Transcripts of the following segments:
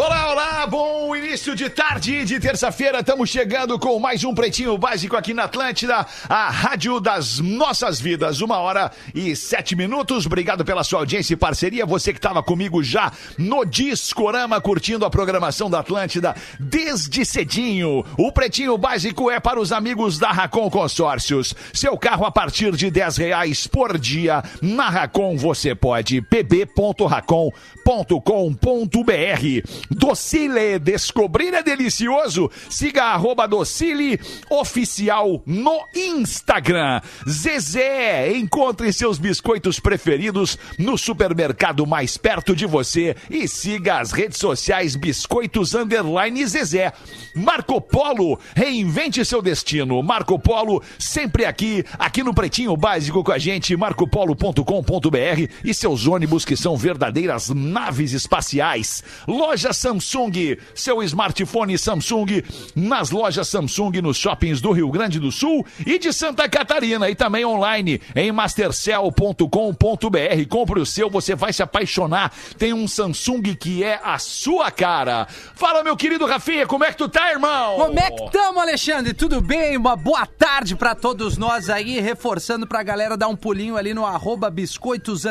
Olá, olá, bom início de tarde de terça-feira. Estamos chegando com mais um Pretinho Básico aqui na Atlântida, a rádio das nossas vidas. Uma hora e sete minutos. Obrigado pela sua audiência e parceria. Você que estava comigo já no Discorama, curtindo a programação da Atlântida desde cedinho. O Pretinho Básico é para os amigos da Racon Consórcios. Seu carro a partir de dez reais por dia. Na Racon você pode. pb.racon.com.br Docile, descobrir é delicioso. Siga arroba Docile Oficial no Instagram. Zezé, encontre seus biscoitos preferidos no supermercado mais perto de você e siga as redes sociais Biscoitos Underline Zezé. Marco Polo, reinvente seu destino. Marco Polo, sempre aqui, aqui no Pretinho Básico com a gente, marcopolo.com.br e seus ônibus que são verdadeiras naves espaciais. Loja Samsung, seu smartphone Samsung nas lojas Samsung nos shoppings do Rio Grande do Sul e de Santa Catarina e também online em mastercell.com.br. Compre o seu, você vai se apaixonar. Tem um Samsung que é a sua cara. Fala, meu querido Rafinha, como é que tu tá, irmão? Como é que estamos, Alexandre? Tudo bem? Uma boa tarde pra todos nós aí, reforçando pra galera dar um pulinho ali no arroba biscoitos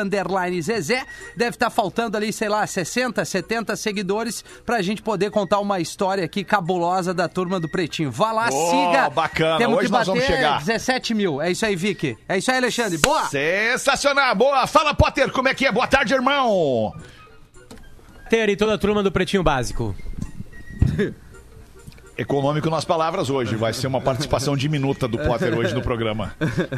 Zezé. Deve estar faltando ali, sei lá, 60, 70 seguidores pra gente poder contar uma história aqui cabulosa da turma do Pretinho. Vá lá, Oh, siga. bacana. Temos Hoje que nós bater vamos chegar. 17 mil. É isso aí, Vicky. É isso aí, Alexandre. Boa! Sensacional, boa. Fala, Potter, como é que é? Boa tarde, irmão. Ter e toda a turma do Pretinho Básico. Econômico nas palavras hoje. Vai ser uma participação diminuta do Potter hoje no programa.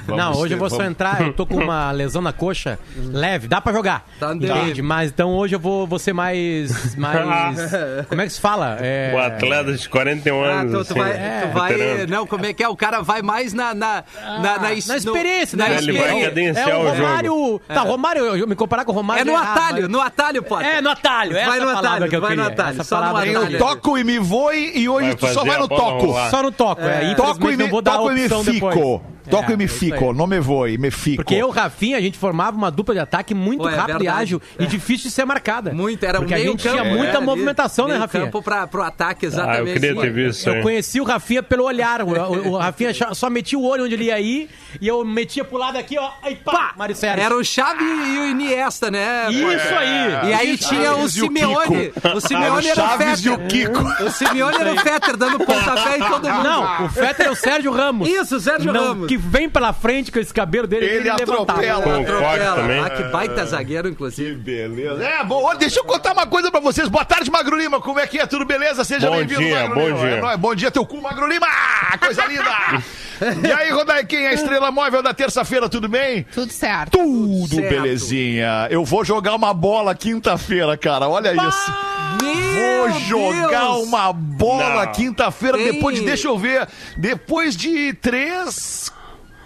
Vamos não, hoje ter- eu vou só vamos- entrar, eu tô com uma lesão na coxa, leve, dá pra jogar. Tá entende? Mas então hoje eu vou, vou ser mais. mais como é que se fala? É, O atleta de 41 Ah, anos. tu, tu assim, vai, É, tu vai-. Não, como é que é? O cara vai mais na. Na, na, na, is- na experiência, no- né? na Ele vai experiência. É o. Romário. Tá, Romário, eu, eu me comparar com o Romário. É no é atalho, mas- no atalho, Potter. É, no atalho. Vai no atalho, que eu vai no atalho, essa só no eu atalho. queria. toco e me voe e hoje tu só vai no toco. Só no toco, é. Toco e me, não vou dar a toco e me opção depois. Toco É, e me é fico. Não me voe, me fico. Porque eu, Rafinha, a gente formava uma dupla de ataque muito Pô, é rápida e ágil e difícil de ser marcada. Muito, era Porque a gente campo. tinha muita movimentação, né, Rafinha? campo pra, pro ataque, Ah, exatamente. eu queria ter visto isso Eu conheci o Rafinha pelo olhar. O, o- o Rafinha só- metia o olho onde ele ia ir e eu metia pro lado aqui, ó. Aí pá. Era o Xavi e o Iniesta, né? Isso aí. E aí Isso. tinha o e Simeone. O Era o Simeone era o Chaves e o. Kiko. O Simeone era o Fetter dando pontapé em todo mundo. Não, o Fetter é o Sérgio Ramos. Isso, o Sérgio Ramos. Que vem pela frente com esse cabelo dele. Ele que levantava. atropela. Com o Atropela. Também. Ah, que baita zagueiro, inclusive. Beleza. É, bom, deixa eu contar uma coisa pra vocês. Boa tarde, Magro Lima. Como é que é? Tudo beleza? Seja Bom bem-vindo, dia, Magro bom Lima. dia. É nóis. bom dia, teu cu, Magro Lima. Coisa linda. e aí, Rodai, quem é a estrela móvel da terça-feira? Tudo bem? Tudo certo. Tudo certo. belezinha. Eu vou jogar uma bola quinta-feira, cara. Olha isso. Vou Meu jogar Deus! uma bola quinta-feira, depois de, deixa eu ver, depois de três,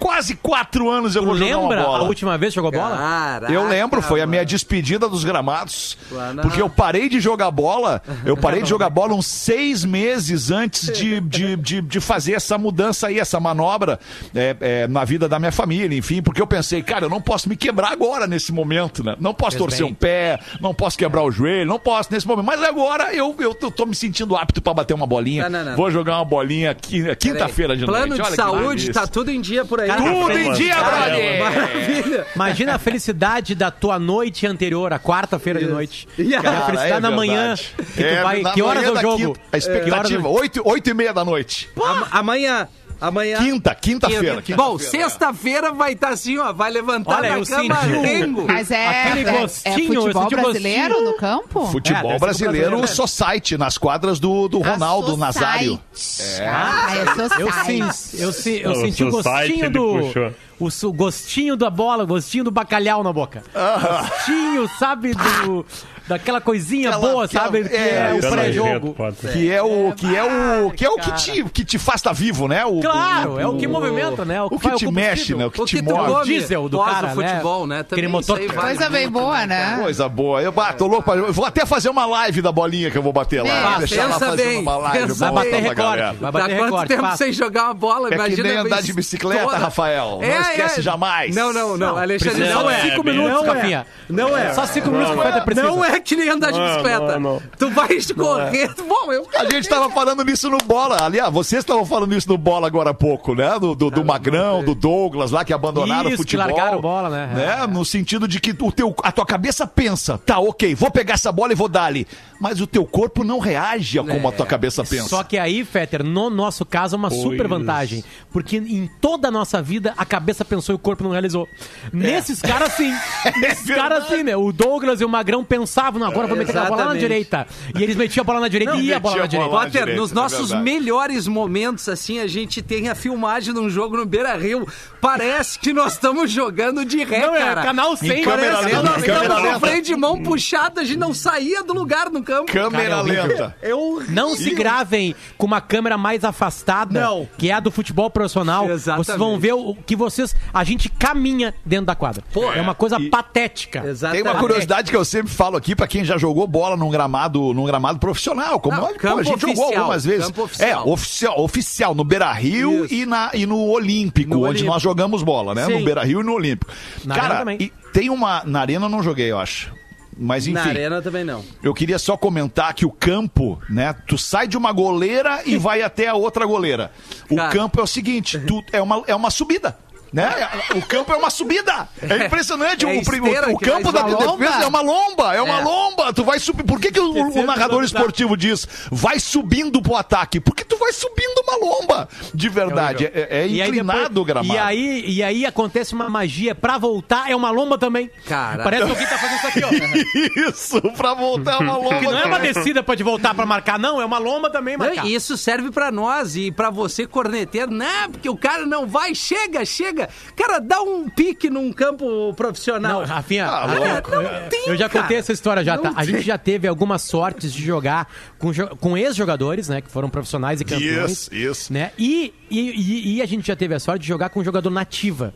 quase quatro anos eu Tu vou jogar uma lembra a bola. última vez que jogou bola? Caraca, Eu lembro, foi a minha despedida dos gramados. Porque eu parei de jogar bola, eu parei de jogar bola uns seis meses antes de, de, de, de fazer essa mudança aí, essa manobra é, é, na vida da minha família, enfim, porque eu pensei, cara, eu não posso me quebrar agora nesse momento, né? Não posso Fez torcer bem. um pé, não posso quebrar o joelho, não posso nesse momento. Mas agora eu, eu tô, tô me sentindo apto pra bater uma bolinha. Não, não, não. Vou jogar uma bolinha qui- quinta-feira de Plano noite. de Olha que saúde, tá tudo em dia por aí. Cara, Tudo em dia, caramba. brother! Maravilha. Imagina a felicidade da tua noite anterior, a quarta-feira de noite. E a- E a felicidade na manhã. Que tu É, vai, na que horas é o jogo? quinta. A expectativa, horas- oito, oito e meia da noite. Am- Amanhã. Amanhã. Quinta, quinta-feira. Quinta. Bom, sexta-feira vai estar assim, ó. Vai levantar Olha, na cama o- rengo. Mas é, Aquele é, é gostinho, eu futebol senti o brasileiro gostinho. no campo? Futebol É, brasileiro brasileiro. Society, nas quadras do, do Ronaldo Nazário. Society. Ah, é Eu, sim, eu, sim, eu O senti o gostinho do. O, su- gostinho da bola, o gostinho do bacalhau na boca. Gostinho, sabe, do. Daquela coisinha Aquela- boa, aquela- sabe? Que é, é, o pré-jogo. Que é o que é o que é o que te que te faz estar vivo, né? O, Claro, é o que movimenta, né? O que faz te combustível. mexe, né? O que O te que move. come diesel do cara, o futebol, né? né? Também Aquele motor- Coisa bem muito, boa, né? né? Coisa boa. Eu bato louco. eu vou até fazer uma live da bolinha que eu vou bater lá. É, Vou deixar lá bem, uma live Vai bater pra recorde. galera. Vai bater quanto recorde. tempo sem jogar uma bola? É que Imagina nem a andar de bicicleta. Rafael. Não esquece jamais. Não, não, não. Alexandre, é. é, Cinco minutos. Rafinha. Não é. Só cinco minutos que vai ter precisa. Não é que nem andar de bicicleta. não, não. Tu vai correr. Bom, eu... A gente tava falando nisso no Bola. Aliás, vocês estavam falando isso no Bola agora há pouco, né? Do, do, do Magrão, do Douglas lá, que abandonaram Isso, o futebol. que largaram a bola, né? No sentido de que o teu, a tua cabeça pensa, tá, ok, vou pegar essa bola e vou dar ali. Mas o teu corpo não reage a como a tua cabeça pensa. Só que aí, Fetter, no nosso caso, é uma super vantagem. Porque em toda a nossa vida, a cabeça pensou e o corpo não realizou. Nesses caras, sim. Nesses caras, sim, né? O Douglas e o Magrão pensavam, não, agora eu vou meter a bola na direita. E eles metiam a bola na direita e ia a bola na direita. Potter, direita, nos é nossos verdade. melhores momentos, assim, a gente tem a filmagem de um jogo no Beira Rio. Parece que nós estamos jogando de ré, Não, é cara. canal 100. Em câmera Parece que lenta, nós câmera estamos com o freio de mão puxado, a gente não saía do lugar no campo. Câmera Cara, é lenta. É horrível. Não se gravem com uma câmera mais afastada, Não. que é a do futebol profissional. Exatamente. Vocês vão ver o que vocês. A gente caminha dentro da quadra. é uma coisa patética. Tem Exatamente. uma curiosidade que eu sempre falo aqui pra quem já jogou bola num gramado, num gramado profissional, como Não, pô, a gente jogou oficial, algumas vezes. É, oficial, oficial no Beira-Rio Isso. e, na, e no Olímpico, No onde Olímpico. nós jogamos bola, né? Sim. No Beira-Rio e no Olímpico. Na Arena Cara, tem uma na Arena eu não joguei, eu acho. Mas enfim. Na arena também não. Eu queria só comentar que o campo, né? Tu sai de uma goleira e vai até a outra goleira. O Cara. campo é o seguinte, tu, é, uma, é uma subida. Né? O campo é uma subida. É impressionante. É o, o que campo da defesa é uma lomba. É uma É. lomba. Tu vai subir. Por que, que o, o narrador esportivo diz vai subindo pro ataque? Porque tu vai subindo uma lomba. De verdade. É, é aí inclinado depois- o gramado. E aí, e aí acontece uma magia. Pra voltar, é uma lomba também. Cara. Parece que alguém tá fazendo isso aqui, ó. Isso, pra voltar uma lomba. Que não é uma descida pra te voltar pra marcar, não. É uma lomba também marcar. Não, e Isso serve pra nós e pra você, corneteiro. Não, porque o cara não vai. Chega, chega. Cara, dá um pique num campo profissional. Não, Rafinha, Ah, Não tem, eu já cara. contei essa história já, tá? A gente já teve algumas sortes de jogar com, com ex-jogadores, né? Que foram profissionais e campeões. Isso, isso. Né? E, e, e- e a gente já teve a sorte de jogar com um jogador nativa.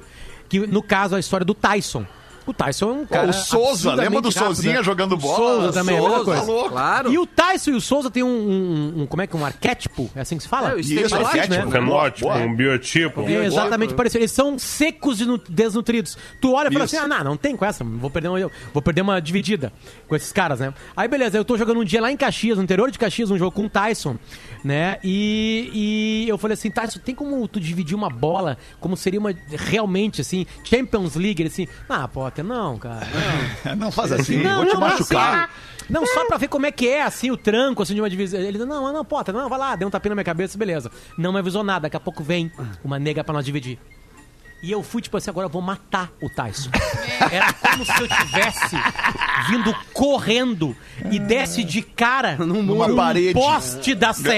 Que, no caso, a história do Tyson. O Tyson é um cara. o Souza, lembra do rápido, Souzinha né? jogando O bola? Souza também, é a mesma Souza, coisa. louco. claro. E o Tyson e o Souza tem um, um- um- como é que é, um arquétipo, é assim que se fala? É, o Isso, estereótipo, arquétipo, Um né? fenótipo, Boa. um biotipo. É exatamente parecido. Eles são secos e nu- desnutridos. Tu olha e fala Isso. assim: ah, não, não tem com essa. Vou perder, uma, vou perder uma dividida com esses caras, né? Aí, beleza, eu tô jogando um dia lá em Caxias, no interior de Caxias, um jogo com o Tyson, né? E, e eu falei assim: Tyson, tem como tu dividir uma bola como seria uma realmente assim, Champions League? Ele assim: ah, Não, cara. Não. Não faz assim, Não, vou te não, não, machucar. assim, Não, só pra ver como é que é, assim, o tranco, assim, de uma divisão. Ele, não, não, Potter, não, vai lá, deu um tapinha na minha cabeça, beleza. Não me avisou nada, daqui a pouco vem uma nega pra nós dividir. E eu fui, tipo assim, agora eu vou matar o Tyson. Era como se eu tivesse vindo correndo e desse de cara Numa num parede. poste da CE.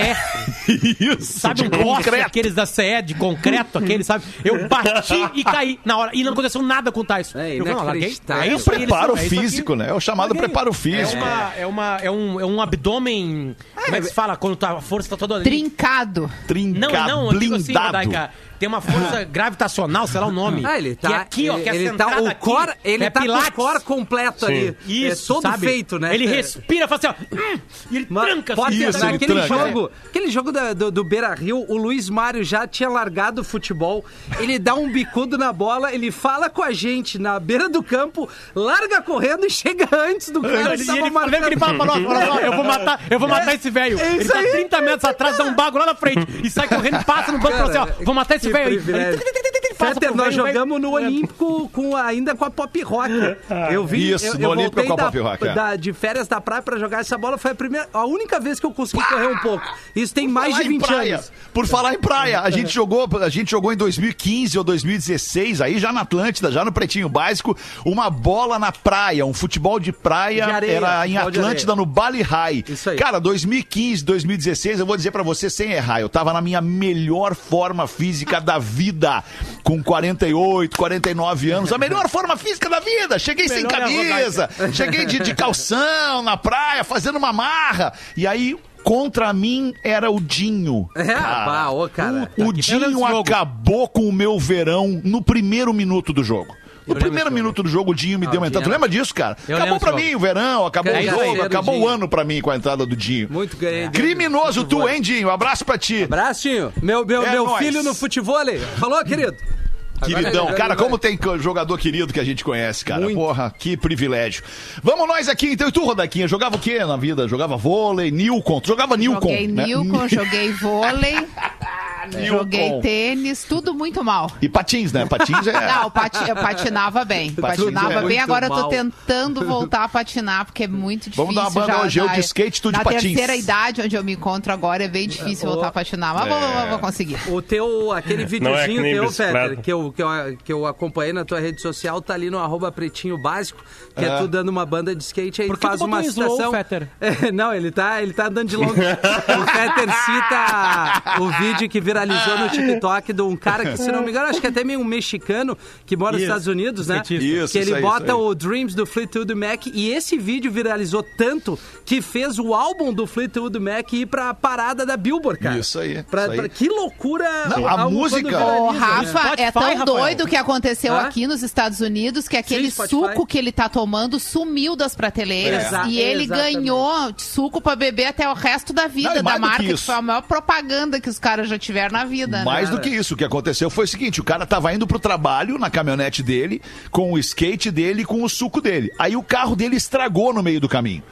Isso, Sabe de um poste, concreto. aqueles da CE, de concreto, aquele, sabe? Eu bati e caí na hora. E não aconteceu nada com o Tyson. É eu não, larguei. inacreditável. É isso aí, eles Preparo é isso aqui. físico, né? É o chamado Larguei. preparo É, físico. uma, é, uma, é, um, é um abdômen. Como é que se fala quando tá- a força tá toda ali? Trincado. Trinca, Não, não, eu digo assim, blindado. Rodaica, tem uma força gravitacional, sei lá o nome. Ah, ele tá. Que é aqui, ó, que é ele tá, o aqui. core, ele é tá pilates. com o core completo ali. Isso, é todo sabe? feito, né? Ele É. respira, faz assim, ó. hum, E ele Mas tranca pode assim. Isso, ele naquele tranca. jogo, aquele jogo da- do, do Beira Rio, o Luiz Mário já tinha largado o futebol. Ele dá um bicudo na bola, ele fala com a gente na beira do campo, larga correndo e chega antes do cara que E tava ele, lembra que ele fala fala, ó, eu vou matar, eu vou matar esse velho. É Ele tá aí. 30 metros atrás, dá um bago lá na frente e sai correndo, passa no banco e fala assim, ó, vou matar esse que velho privilégio. Nós velho, velho. jogamos no Olímpico com, ainda com a Pop Rock. Eu vi, Isso, eu, no eu Olímpico voltei com a da, Pop Rock, é. da- de férias da praia pra jogar essa bola. Foi a primeira, a única vez que eu consegui correr um pouco. Isso tem mais de Falar em 20 praia. anos. Por falar em praia, a gente jogou, a gente jogou em 2015 ou 2016, aí já na Atlântida, já no Pretinho Básico, uma bola na praia, um futebol de praia, De areia, era em Atlântida, no Bali High. Isso aí. Cara, 2015, 2016, eu vou dizer pra você sem errar, eu tava na minha melhor forma física da vida. com 48, 49 anos, a melhor forma física da vida. Cheguei sem Melhor é camisa, cheguei de, de calção na praia, fazendo uma marra. E aí, contra mim, era o Dinho. É, pá, ô, cara. O aqui pelo Dinho acabou com o meu verão no primeiro minuto do jogo. No primeiro minuto do jogo, o Dinho me Ah, deu o uma entrada. Tu Dinho lembra disso, cara? Eu acabou pra mim o verão, acabou o Ganhei jogo, do acabou o Dinho. ano pra mim com a entrada do Dinho. Muito ganhei. Criminoso tu, hein, Dinho? Abraço pra ti. Abracinho. Meu, meu, É meu nóis. filho no futebol. Falou, querido? Queridão, Agora- cara, como tem jogador querido que a gente conhece, cara. Muito. Porra, que privilégio. Vamos nós aqui, então. E tu, Rodaquinha, jogava o quê na vida? Jogava vôlei, Nilcon. Tu jogava Nilcon, Joguei né? Nilcon, joguei vôlei, Joguei tênis, tudo muito mal. E patins, né? Patins é... Não, pati- eu patinava bem. Patins Patinava é bem, agora eu tô mal. tentando voltar a patinar, porque é muito difícil. Vamos dar uma banda já, hoje, eu de skate, tu de Na patins. terceira idade, onde eu me encontro agora, é bem difícil voltar a patinar. Mas vou, vou- vou conseguir. O teu, aquele é videozinho nem teu. Fetter, que eu, que, eu, que eu acompanhei na tua rede social, tá ali no arroba pretinho básico, que é, É. tu dando uma banda de skate aí Por que faz uma slow, citação. É, não, ele tá, ele tá andando de longe. o Fetter cita o vídeo que viralizou no TikTok de um cara que, se não me engano, acho que é até meio um mexicano que mora nos Estados Unidos, né? Isso, que ele isso bota isso aí. o Dreams do Fleetwood Mac e esse vídeo viralizou tanto que fez o álbum do Fleetwood Mac ir pra parada da Billboard, cara. Isso aí, Pra- isso aí. pra- que loucura! Não, a música- viraliza, né? Rafa, Spotify, é tão Rafael. doido o que aconteceu Hã? aqui nos Estados Unidos que aquele Spotify. suco que ele tá tomando sumiu das prateleiras. Exa- e ele exatamente. ganhou suco pra beber até o resto da vida Não, da que marca, que, isso. foi a maior propaganda que os caras já tiveram na vida. Mais né? do que isso, o que aconteceu foi o seguinte: o cara tava indo pro trabalho na caminhonete dele, com o skate dele e com o suco dele. Aí o carro dele estragou no meio do caminho.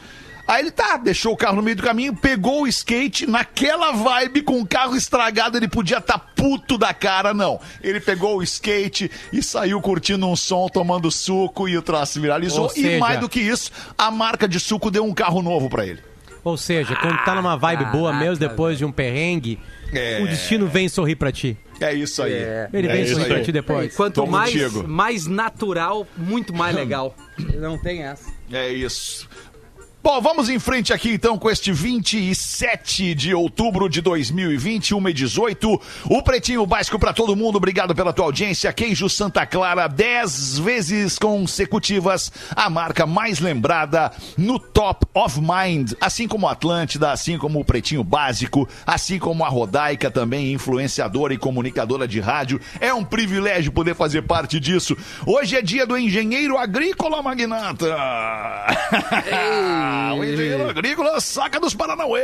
Aí ele tá, deixou o carro no meio do caminho, pegou o skate, naquela vibe, com o carro estragado, ele podia estar puto da cara, não. Ele pegou o skate e saiu curtindo um som, tomando suco e o troço viralizou. Ou E seja- mais do que isso, a marca de suco deu um carro novo pra ele. Ou seja, quando tá numa vibe boa mesmo, depois de um perrengue, É. o destino vem sorrir pra ti. É isso aí. É. Ele É vem isso sorrir pra ti depois. quanto Tô mais, contigo. mais natural, muito mais legal. Não tem essa. É isso. Bom, vamos em frente aqui então com este 27 de outubro de 2020, 1 e 18. O Pretinho Básico pra todo mundo, obrigado pela tua audiência. Queijo Santa Clara, 10 vezes consecutivas, a marca mais lembrada no Top of Mind, assim como Atlântida, assim como o Pretinho Básico, assim como a Rodaica, também influenciadora e comunicadora de rádio. É um privilégio poder fazer parte disso. Hoje é dia do engenheiro agrícola magnata. O engenheiro agrícola saca dos Paranauê.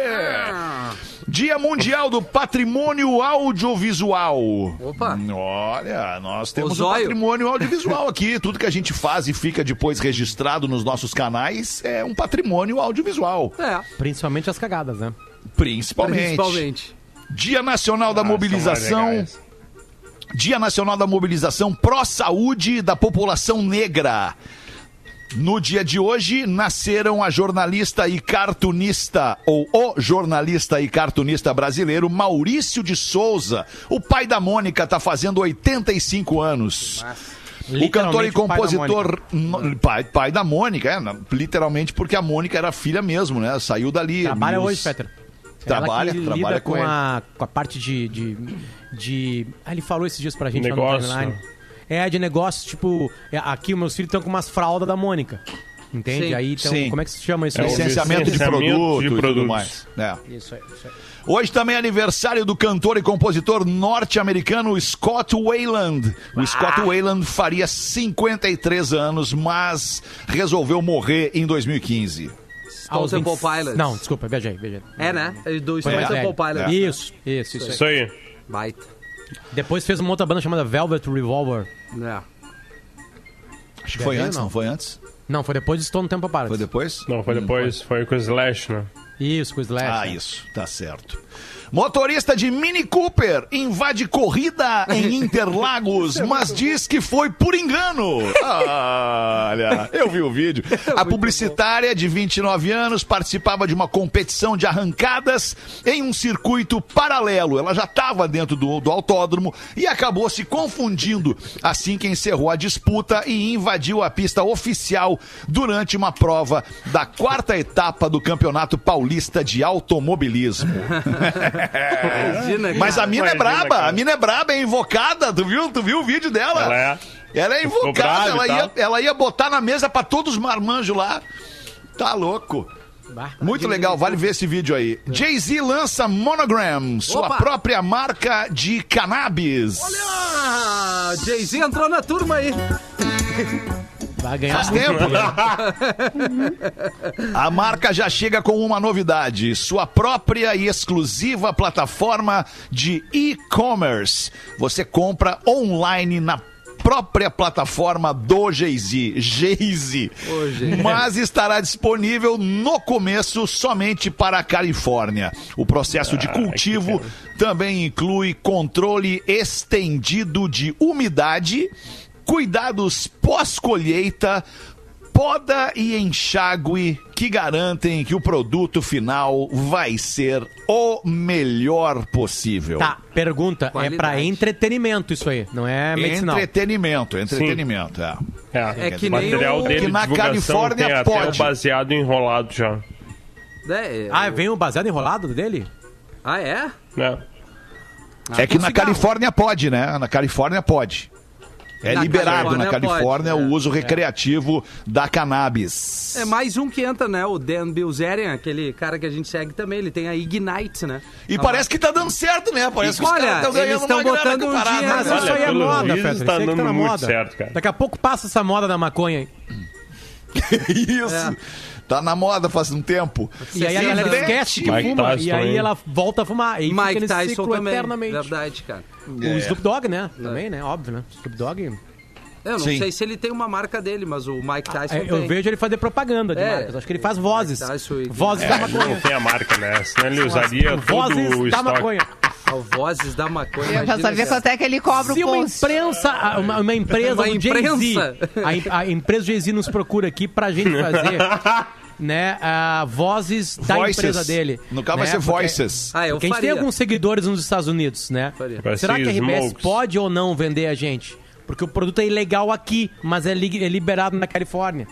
Dia Mundial do Patrimônio Audiovisual. Opa. Olha, nós temos o patrimônio audiovisual aqui. Tudo que a gente faz e fica depois registrado nos nossos canais é um patrimônio audiovisual. É, Principalmente as cagadas, né? Principalmente. principalmente. Dia Nacional da Ah, Mobilização. Dia Nacional da Mobilização pró-saúde da população negra. No dia de hoje, nasceram a jornalista e cartunista, ou o jornalista e cartunista brasileiro Maurício de Souza. O pai da Mônica está fazendo 85 anos. O cantor e pai compositor. no- pai, pai da Mônica, é, literalmente porque a Mônica era filha mesmo, né? Saiu dali. Trabalha E os- hoje, Peter. Trabalha, Ela que trabalha lida com com, ele. a, com a parte de, de, de- Ah, ele falou esses dias pra gente lá no Negócio, timeline. É, de negócio, tipo... é, aqui, meus filhos estão com umas fraldas da Mônica. Entende? Sim. Aí, então, Sim. como é que se chama isso? É aí? Licenciamento de Licenciamento produto de e tudo produtos. mais. É. Isso aí, isso aí. Hoje também é aniversário do cantor e compositor norte-americano Scott Weiland. O Scott Weiland faria 53 anos, mas resolveu morrer em 2015. Aos Stone Temple 20 Pilots. Não, desculpa, viajei, viajei. É, né? Do Stone mais Temple velho. Pilots. Isso, isso, isso. aí. Isso aí. Baita. Depois fez uma outra banda chamada Velvet Revolver. É. Acho que foi antes, não? não foi antes? Não, foi depois de Stone Temple Pilots. Foi depois? Não, foi depois, foi com o Slash, né? Isso, com o Slash. Ah, né? isso, tá certo. Motorista de Mini Cooper invade corrida em Interlagos, mas diz que foi por engano. Olha, eu vi o vídeo. A publicitária de 29 anos participava de uma competição de arrancadas em um circuito paralelo. Ela já estava dentro do, do autódromo e acabou se confundindo assim que encerrou a disputa e invadiu a pista oficial durante uma prova da quarta etapa do Campeonato Paulista Paulista de Automobilismo. Imagina, Mas a mina é braba, cara. a mina é braba, é invocada. Tu viu, tu viu o vídeo dela? Ela é. Ela é invocada, ela ia, ela ia botar na mesa pra todos os marmanjos lá. Tá louco. Muito legal, vale ver esse vídeo aí. Jay-Z lança Monogram, sua Opa! própria marca de cannabis. Ah, Jay-Z entrou na turma aí. Vai ganhar Faz tempo, né? A marca já chega com uma novidade: sua própria e exclusiva plataforma de e-commerce. Você compra online na própria plataforma do Jay-Z, Jay-Z. Mas estará disponível no começo somente para a Califórnia. O processo de cultivo também inclui controle estendido de umidade, cuidados pós-colheita, poda e enxágue que garantem que o produto final vai ser o melhor possível. Tá, pergunta. É Qualidade. pra entretenimento isso aí, não é medicinal. Entretenimento, entretenimento, é. É, É que o nem material o- dele que na Califórnia tem pode. até o baseado enrolado já. É, Ah, vem o baseado enrolado dele? Ah, é? Né? É que na cigarro. Califórnia pode, né? Na Califórnia pode. É Na liberado na Califórnia Califórnia pode, o é. uso recreativo da cannabis. É mais um que entra, né? O Dan Bilzerian, aquele cara que a gente segue também. Ele tem a Ignite, né? E parece que tá dando certo, né? Parece que os Olha, caras estão ganhando tão uma grana botando a um parada, dinheiro, Mas né? isso Olha, aí é moda, Pedro. tá que tá dando na muito moda. certo, cara. Daqui a pouco passa essa moda da maconha aí. Isso. É. Tá na moda faz um tempo. E aí a 60 galera anos. esquece que Mike fuma. Tyson E aí também. ela volta a fumar. E fica Mike nesse Tyson ciclo também. eternamente. Verdade, cara. O Snoop Dogg, né? Também, né? Óbvio, né? Snoop Dogg. Eu não Sim. sei se ele tem uma marca dele, mas o Mike Tyson É, tem. Eu vejo ele fazer propaganda de É. marcas. Acho que ele faz vozes. Tyson Vozes É, da ele maconha. não tem a marca, né? Senão ele usaria todo Vozes o da estoque. maconha. Ah, Vozes da Maconha. Eu já sabia quanto é que ele cobra Se o post. imprensa, uma, uma empresa Uma imprensa. a, a empresa Jay-Z nos procura aqui pra gente fazer, né, a vozes da Voices. empresa dele. No caso vai né, ser porque- Voices. Ah, eu Porque a gente faria. tem alguns seguidores nos Estados Unidos, né? Faria. Vai Será ser que a RBS Smokes. pode ou não vender a gente? Porque o produto é ilegal aqui, mas é, li- é liberado na Califórnia.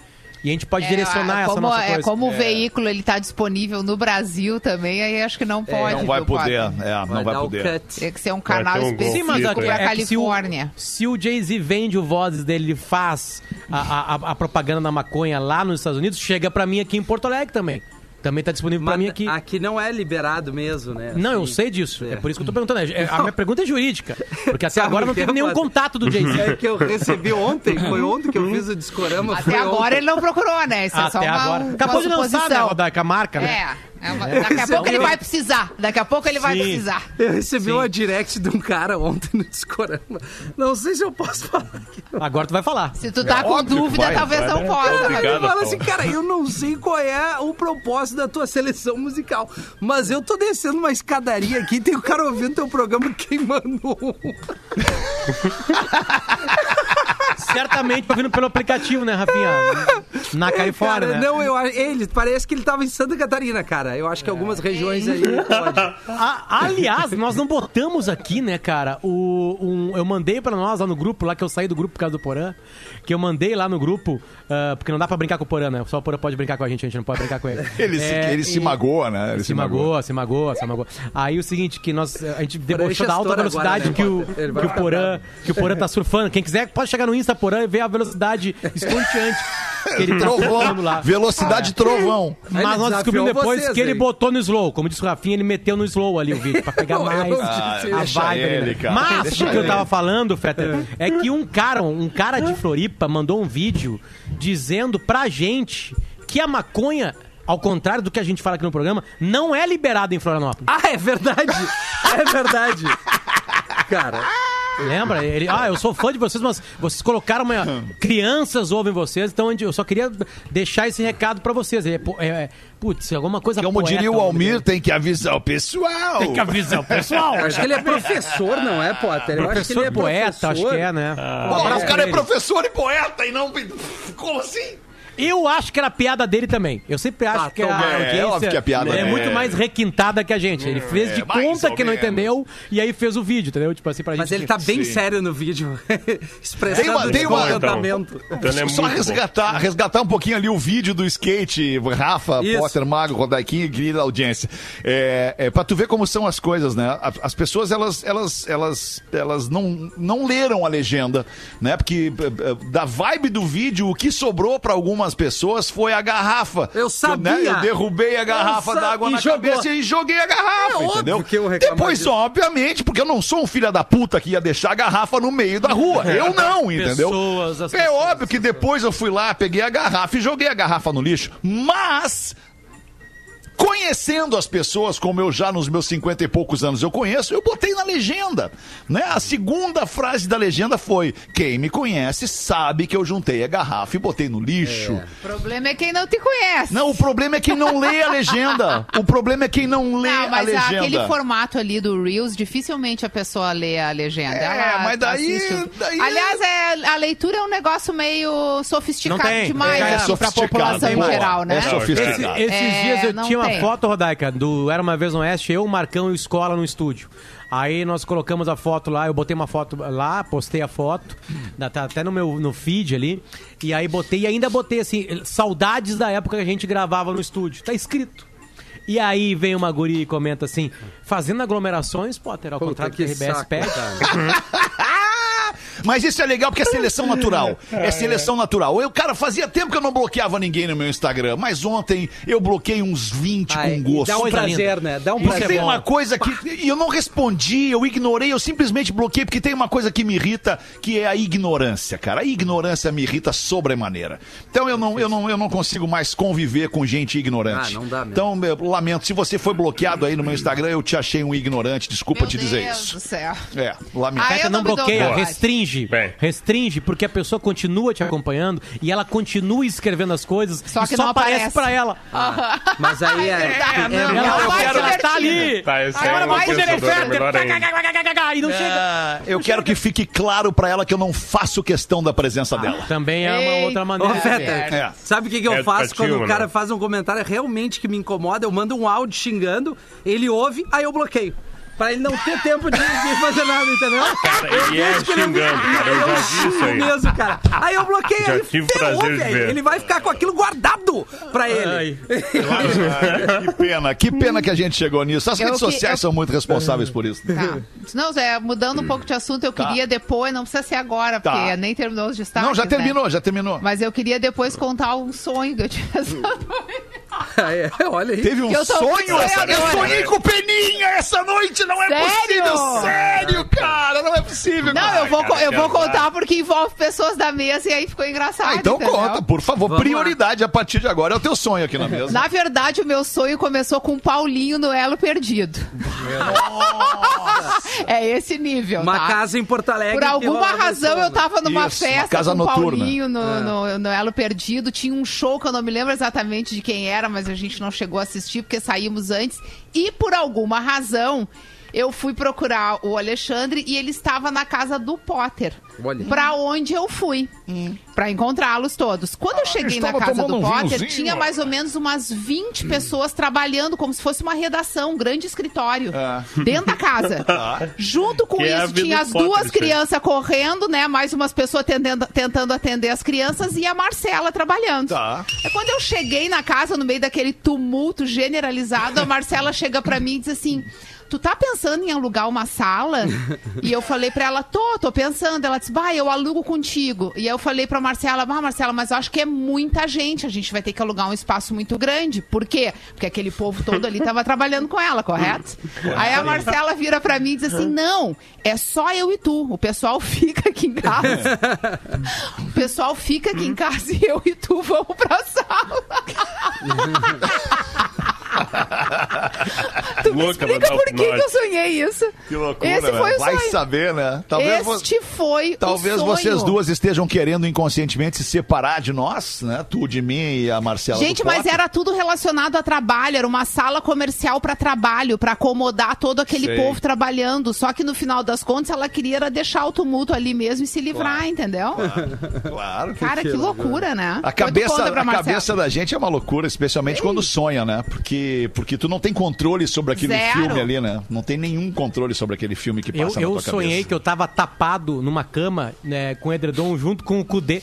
E a gente pode direcionar é, essa como, nossa é, coisa. como o veículo ele tá disponível no Brasil também, aí acho que não pode. Não vai poder. É, não vai o poder. Tem que ser um canal um específico Sim, pra é que se o, Califórnia. se o Jay-Z vende o Vozes dele, ele faz a, a, a- a propaganda da maconha lá nos Estados Unidos, chega pra mim aqui em Porto Alegre também. Também tá disponível pra Mas mim aqui. aqui não é liberado mesmo, né? Não, eu Assim. sei disso. É É. por isso que eu tô perguntando. É- A minha pergunta é jurídica. Porque até agora não teve é, nenhum Potter? contato do Jay-Z. É que eu recebi ontem, foi ontem que eu fiz o discorama. Até agora ontem. ele não procurou, né? Isso é só Até uma, agora. uma Acabou de lançar, né. Rodaica, a marca, né? É, é uma- daqui a pouco ele vai precisar. Daqui a pouco ele vai Sim. precisar. Eu recebi uma direct de um cara ontem no discorama. Não sei se eu posso falar aqui. Agora tu vai falar. Se tu tá com óbvio que dúvida, vai, talvez vai, não né? possa. Obrigado. mas- Ele fala assim, cara, eu não sei qual é o propósito da tua seleção musical, mas eu tô descendo uma escadaria aqui e tem o cara ouvindo teu programa queimando um. Certamente ouvindo pelo aplicativo, né, Rafinha? Na Califórnia, Cara, né? não, eu, ele, parece que ele tava em Santa Catarina, cara. Eu acho que algumas regiões aí pode. A- aliás, nós não botamos aqui, né, cara? O, um- eu mandei pra nós lá no grupo, lá que eu saí do grupo por causa do Porã, que eu mandei lá no grupo, ah, porque não dá pra brincar com o Porã, né? Só o Porã pode brincar com a gente, a gente não pode brincar com ele. Ele, se, É, ele se magoa, né? Ele Se magoa, se magoa, se magoa. Aí o seguinte, que nós, a gente debochou da alta velocidade agora, né, que, o, que, o Porã, que o Porã tá surfando. Quem quiser pode chegar no Insta Porã e ver a velocidade estonteante que ele tá Trovão. lá. Velocidade trovão. Aí Mas ele nós descobrimos depois vocês, que ele botou no slow. Como disse o Rafinha, ele meteu no slow ali o vídeo, pra pegar mais não a vibe. ali, ele, né? cara. Mas Deixa o que eu tava falando, Fetter, é que um cara, um cara de Floripa mandou um vídeo dizendo pra gente que a maconha, ao contrário do que a gente fala aqui no programa, não é liberada em Florianópolis. Ah, é verdade! É verdade! Cara, Lembra? Ele, ah, eu sou fã de vocês, mas vocês colocaram uma. Crianças ouvem vocês, então eu só queria deixar esse recado pra vocês. É, é, é, putz, alguma coisa Como poeta, diria o Almir, tem que avisar o pessoal. Tem que avisar o pessoal. acho que ele é professor, não é, Potter? Eu acho que ele Professor é poeta, acho professor. que é, né? Um Pô, abraço o cara é professor e poeta e não. Como assim? Eu acho que era piada dele também. Eu sempre acho Ah, que a. É, óbvio que é piada é dele. muito mais requintada que a gente. Ele fez de mais conta que não menos. entendeu e aí fez o vídeo, entendeu? Tipo assim, pra Mas gente. ele tá bem Sim. sério no vídeo, expressando Tem uma- tem uma- descontentamento. Então ele é Só bom. resgatar, resgatar um pouquinho ali o vídeo do skate, Rafa, Isso. Potter, Mago, Rodaiquinho, querida audiência. É, é, pra tu ver como são as coisas, né? A- As pessoas, elas, elas, elas, elas não, não leram a legenda, né? Porque eh, eh, da vibe do vídeo, o que sobrou pra algumas pessoas foi a garrafa. Eu sabia. né, Eu derrubei a garrafa d'água na jogou. cabeça e joguei a garrafa, É entendeu? eu Depois, disso. obviamente, porque eu não sou um filho da puta que ia deixar a garrafa no meio da rua. Eu não, entendeu? Pessoas, as é pessoas. óbvio que depois eu fui lá, peguei a garrafa e joguei a garrafa no lixo. Mas. Conhecendo as pessoas, como eu já nos meus cinquenta e poucos anos eu conheço, eu botei na legenda, né? A segunda frase da legenda foi: quem me conhece sabe que eu juntei a garrafa e botei no lixo. O problema é quem não te conhece. Não, o problema é quem não lê a legenda. O problema é quem não lê Não, a mas legenda. aquele formato ali do Reels, dificilmente a pessoa lê a legenda. É, Ela mas daí- daí- Aliás, é, a leitura é um negócio meio sofisticado Não tem. demais É, assim, pra sofisticado, população em geral, né? É Esse- sofisticado. esses É, dias eu tinha uma foto, Rodaica, do Era Uma Vez no Oeste, eu, Marcão e o Escola no estúdio. Aí nós colocamos a foto lá, eu botei uma foto lá, postei a foto, tá até no meu no feed ali, e aí botei, e ainda botei assim, saudades da época que a gente gravava no estúdio. Tá escrito. E aí vem uma guria e comenta assim, fazendo aglomerações, Potter, ao Puta, contrário do que que a RBS saco, pede. Mas isso é legal porque é seleção natural. É seleção natural. Eu, cara, fazia tempo que eu não bloqueava ninguém no meu Instagram, mas ontem eu bloqueei uns 20 Ai, com gosto. dá um prazer, linda. né? Dá um prazer. tem uma coisa que. E eu não respondi, eu ignorei, eu simplesmente bloqueei, porque tem uma coisa que me irrita, que é a ignorância, cara. A ignorância me irrita sobremaneira. Então eu não, eu não, eu não consigo mais conviver com gente ignorante. Ah, não dá mesmo. Então, eu lamento. Se você foi bloqueado aí no meu Instagram, eu te achei um ignorante. Desculpa Meu te dizer Deus isso. do céu. É, lamento. Ah, eu não não bloqueia, vontade. Restringe. Bem. Restringe, porque a pessoa continua te acompanhando e ela continua escrevendo as coisas Só e que só não aparece aparece. pra ela. Mas aí é. verdade. é- Não, Ela, não, eu quero, ela tá ali. Tá, esse Agora é ainda. E não chega. Ah, eu quero que fique claro pra ela que eu não faço questão da presença dela. Também é uma Ei. outra Ô, maneira. de Feta. É. sabe o que, que eu É faço educativo, quando o cara né? faz um comentário realmente que me incomoda? Eu mando um áudio xingando, ele ouve, aí eu bloqueio. Pra ele não ter tempo de, de fazer nada, entendeu? Cara, e é que ele- xingando, cara. Eu já vi isso aí. mesmo, cara. Aí eu bloqueei, Já aí tive ferrou, prazer de velho. ver. Ele vai ficar com aquilo guardado pra ele. que pena, que pena que a gente chegou nisso. As Eu redes que- sociais eu- são muito responsáveis por isso. Tá. Não, Zé, mudando um pouco de assunto, eu queria depois, não precisa ser agora, Tá. porque nem terminou os destaques. Não, já né? terminou, já terminou. Mas eu queria depois contar um sonho que eu tive essa noite. É, olha aí. Teve um eu sonho essa sonhando Eu sonhei com o Peninha essa noite, não é Sério? possível. Sério, cara, não é possível. Não, cara. eu vou, cara, eu vou contar porque envolve pessoas da mesa e aí ficou engraçado. Ah, então entendeu? conta, por favor. Vamos Prioridade a partir de agora é o teu sonho aqui na mesa. Na verdade, o meu sonho começou com o Paulinho no Elo Perdido. é esse nível, Uma tá? casa em Porto Alegre. Por alguma razão eu tava numa Isso, festa casa com o noturna. Paulinho no, no, no Elo Perdido. Tinha um show que eu não me lembro exatamente de quem era, mas a gente não chegou a assistir porque saímos antes. E por alguma razão eu fui procurar o Alexandre e ele estava na casa do Potter. Olha. Pra onde eu fui. Pra encontrá-los todos. Quando eu cheguei na casa do um Potter, vinhozinho. tinha mais ou menos umas 20 pessoas trabalhando como se fosse uma redação, um grande escritório. Ah. Dentro da casa. Junto com Que é isso, vida tinha as Potter, duas crianças correndo, né? Mais umas pessoas atendendo- tentando atender as crianças e a Marcela trabalhando. Tá. É quando eu cheguei na casa, no meio daquele tumulto generalizado, a Marcela chega pra mim e diz assim. Tu tá pensando em alugar uma sala? E eu falei pra ela, tô, tô pensando. Ela disse, bah, eu alugo contigo. E eu falei pra Marcela, bah, Marcela, mas eu acho que é muita gente. A gente vai ter que alugar um espaço muito grande. Por quê? Porque aquele povo todo ali tava trabalhando com ela, correto? Aí a Marcela vira pra mim e diz assim, não, é só eu e tu. O pessoal fica aqui em casa. O pessoal fica aqui em casa e eu e tu vamos pra sala. Tu me Louca, explica por que, que eu sonhei isso. Que loucura, Esse né? foi o Vai sonho. saber, né? Talvez vo- este foi Talvez o sonho. vocês duas estejam querendo inconscientemente se separar de nós, né? Tu de mim e a Marcela Gente, mas era tudo relacionado a trabalho, era uma sala comercial para trabalho, para acomodar todo aquele Sei. povo trabalhando. Só que no final das contas ela queria era deixar o tumulto ali mesmo e se livrar, entendeu? Claro. Cara, que loucura, né? A cabeça, a cabeça da gente é uma loucura, especialmente quando sonha, né? Porque, porque tu não tem controle sobre aquele Zero. filme ali, né? Não tem nenhum controle sobre aquele filme que Eu, passa na eu tua sonhei cabeça. que eu tava tapado numa cama né, com o edredom junto com o Kudê.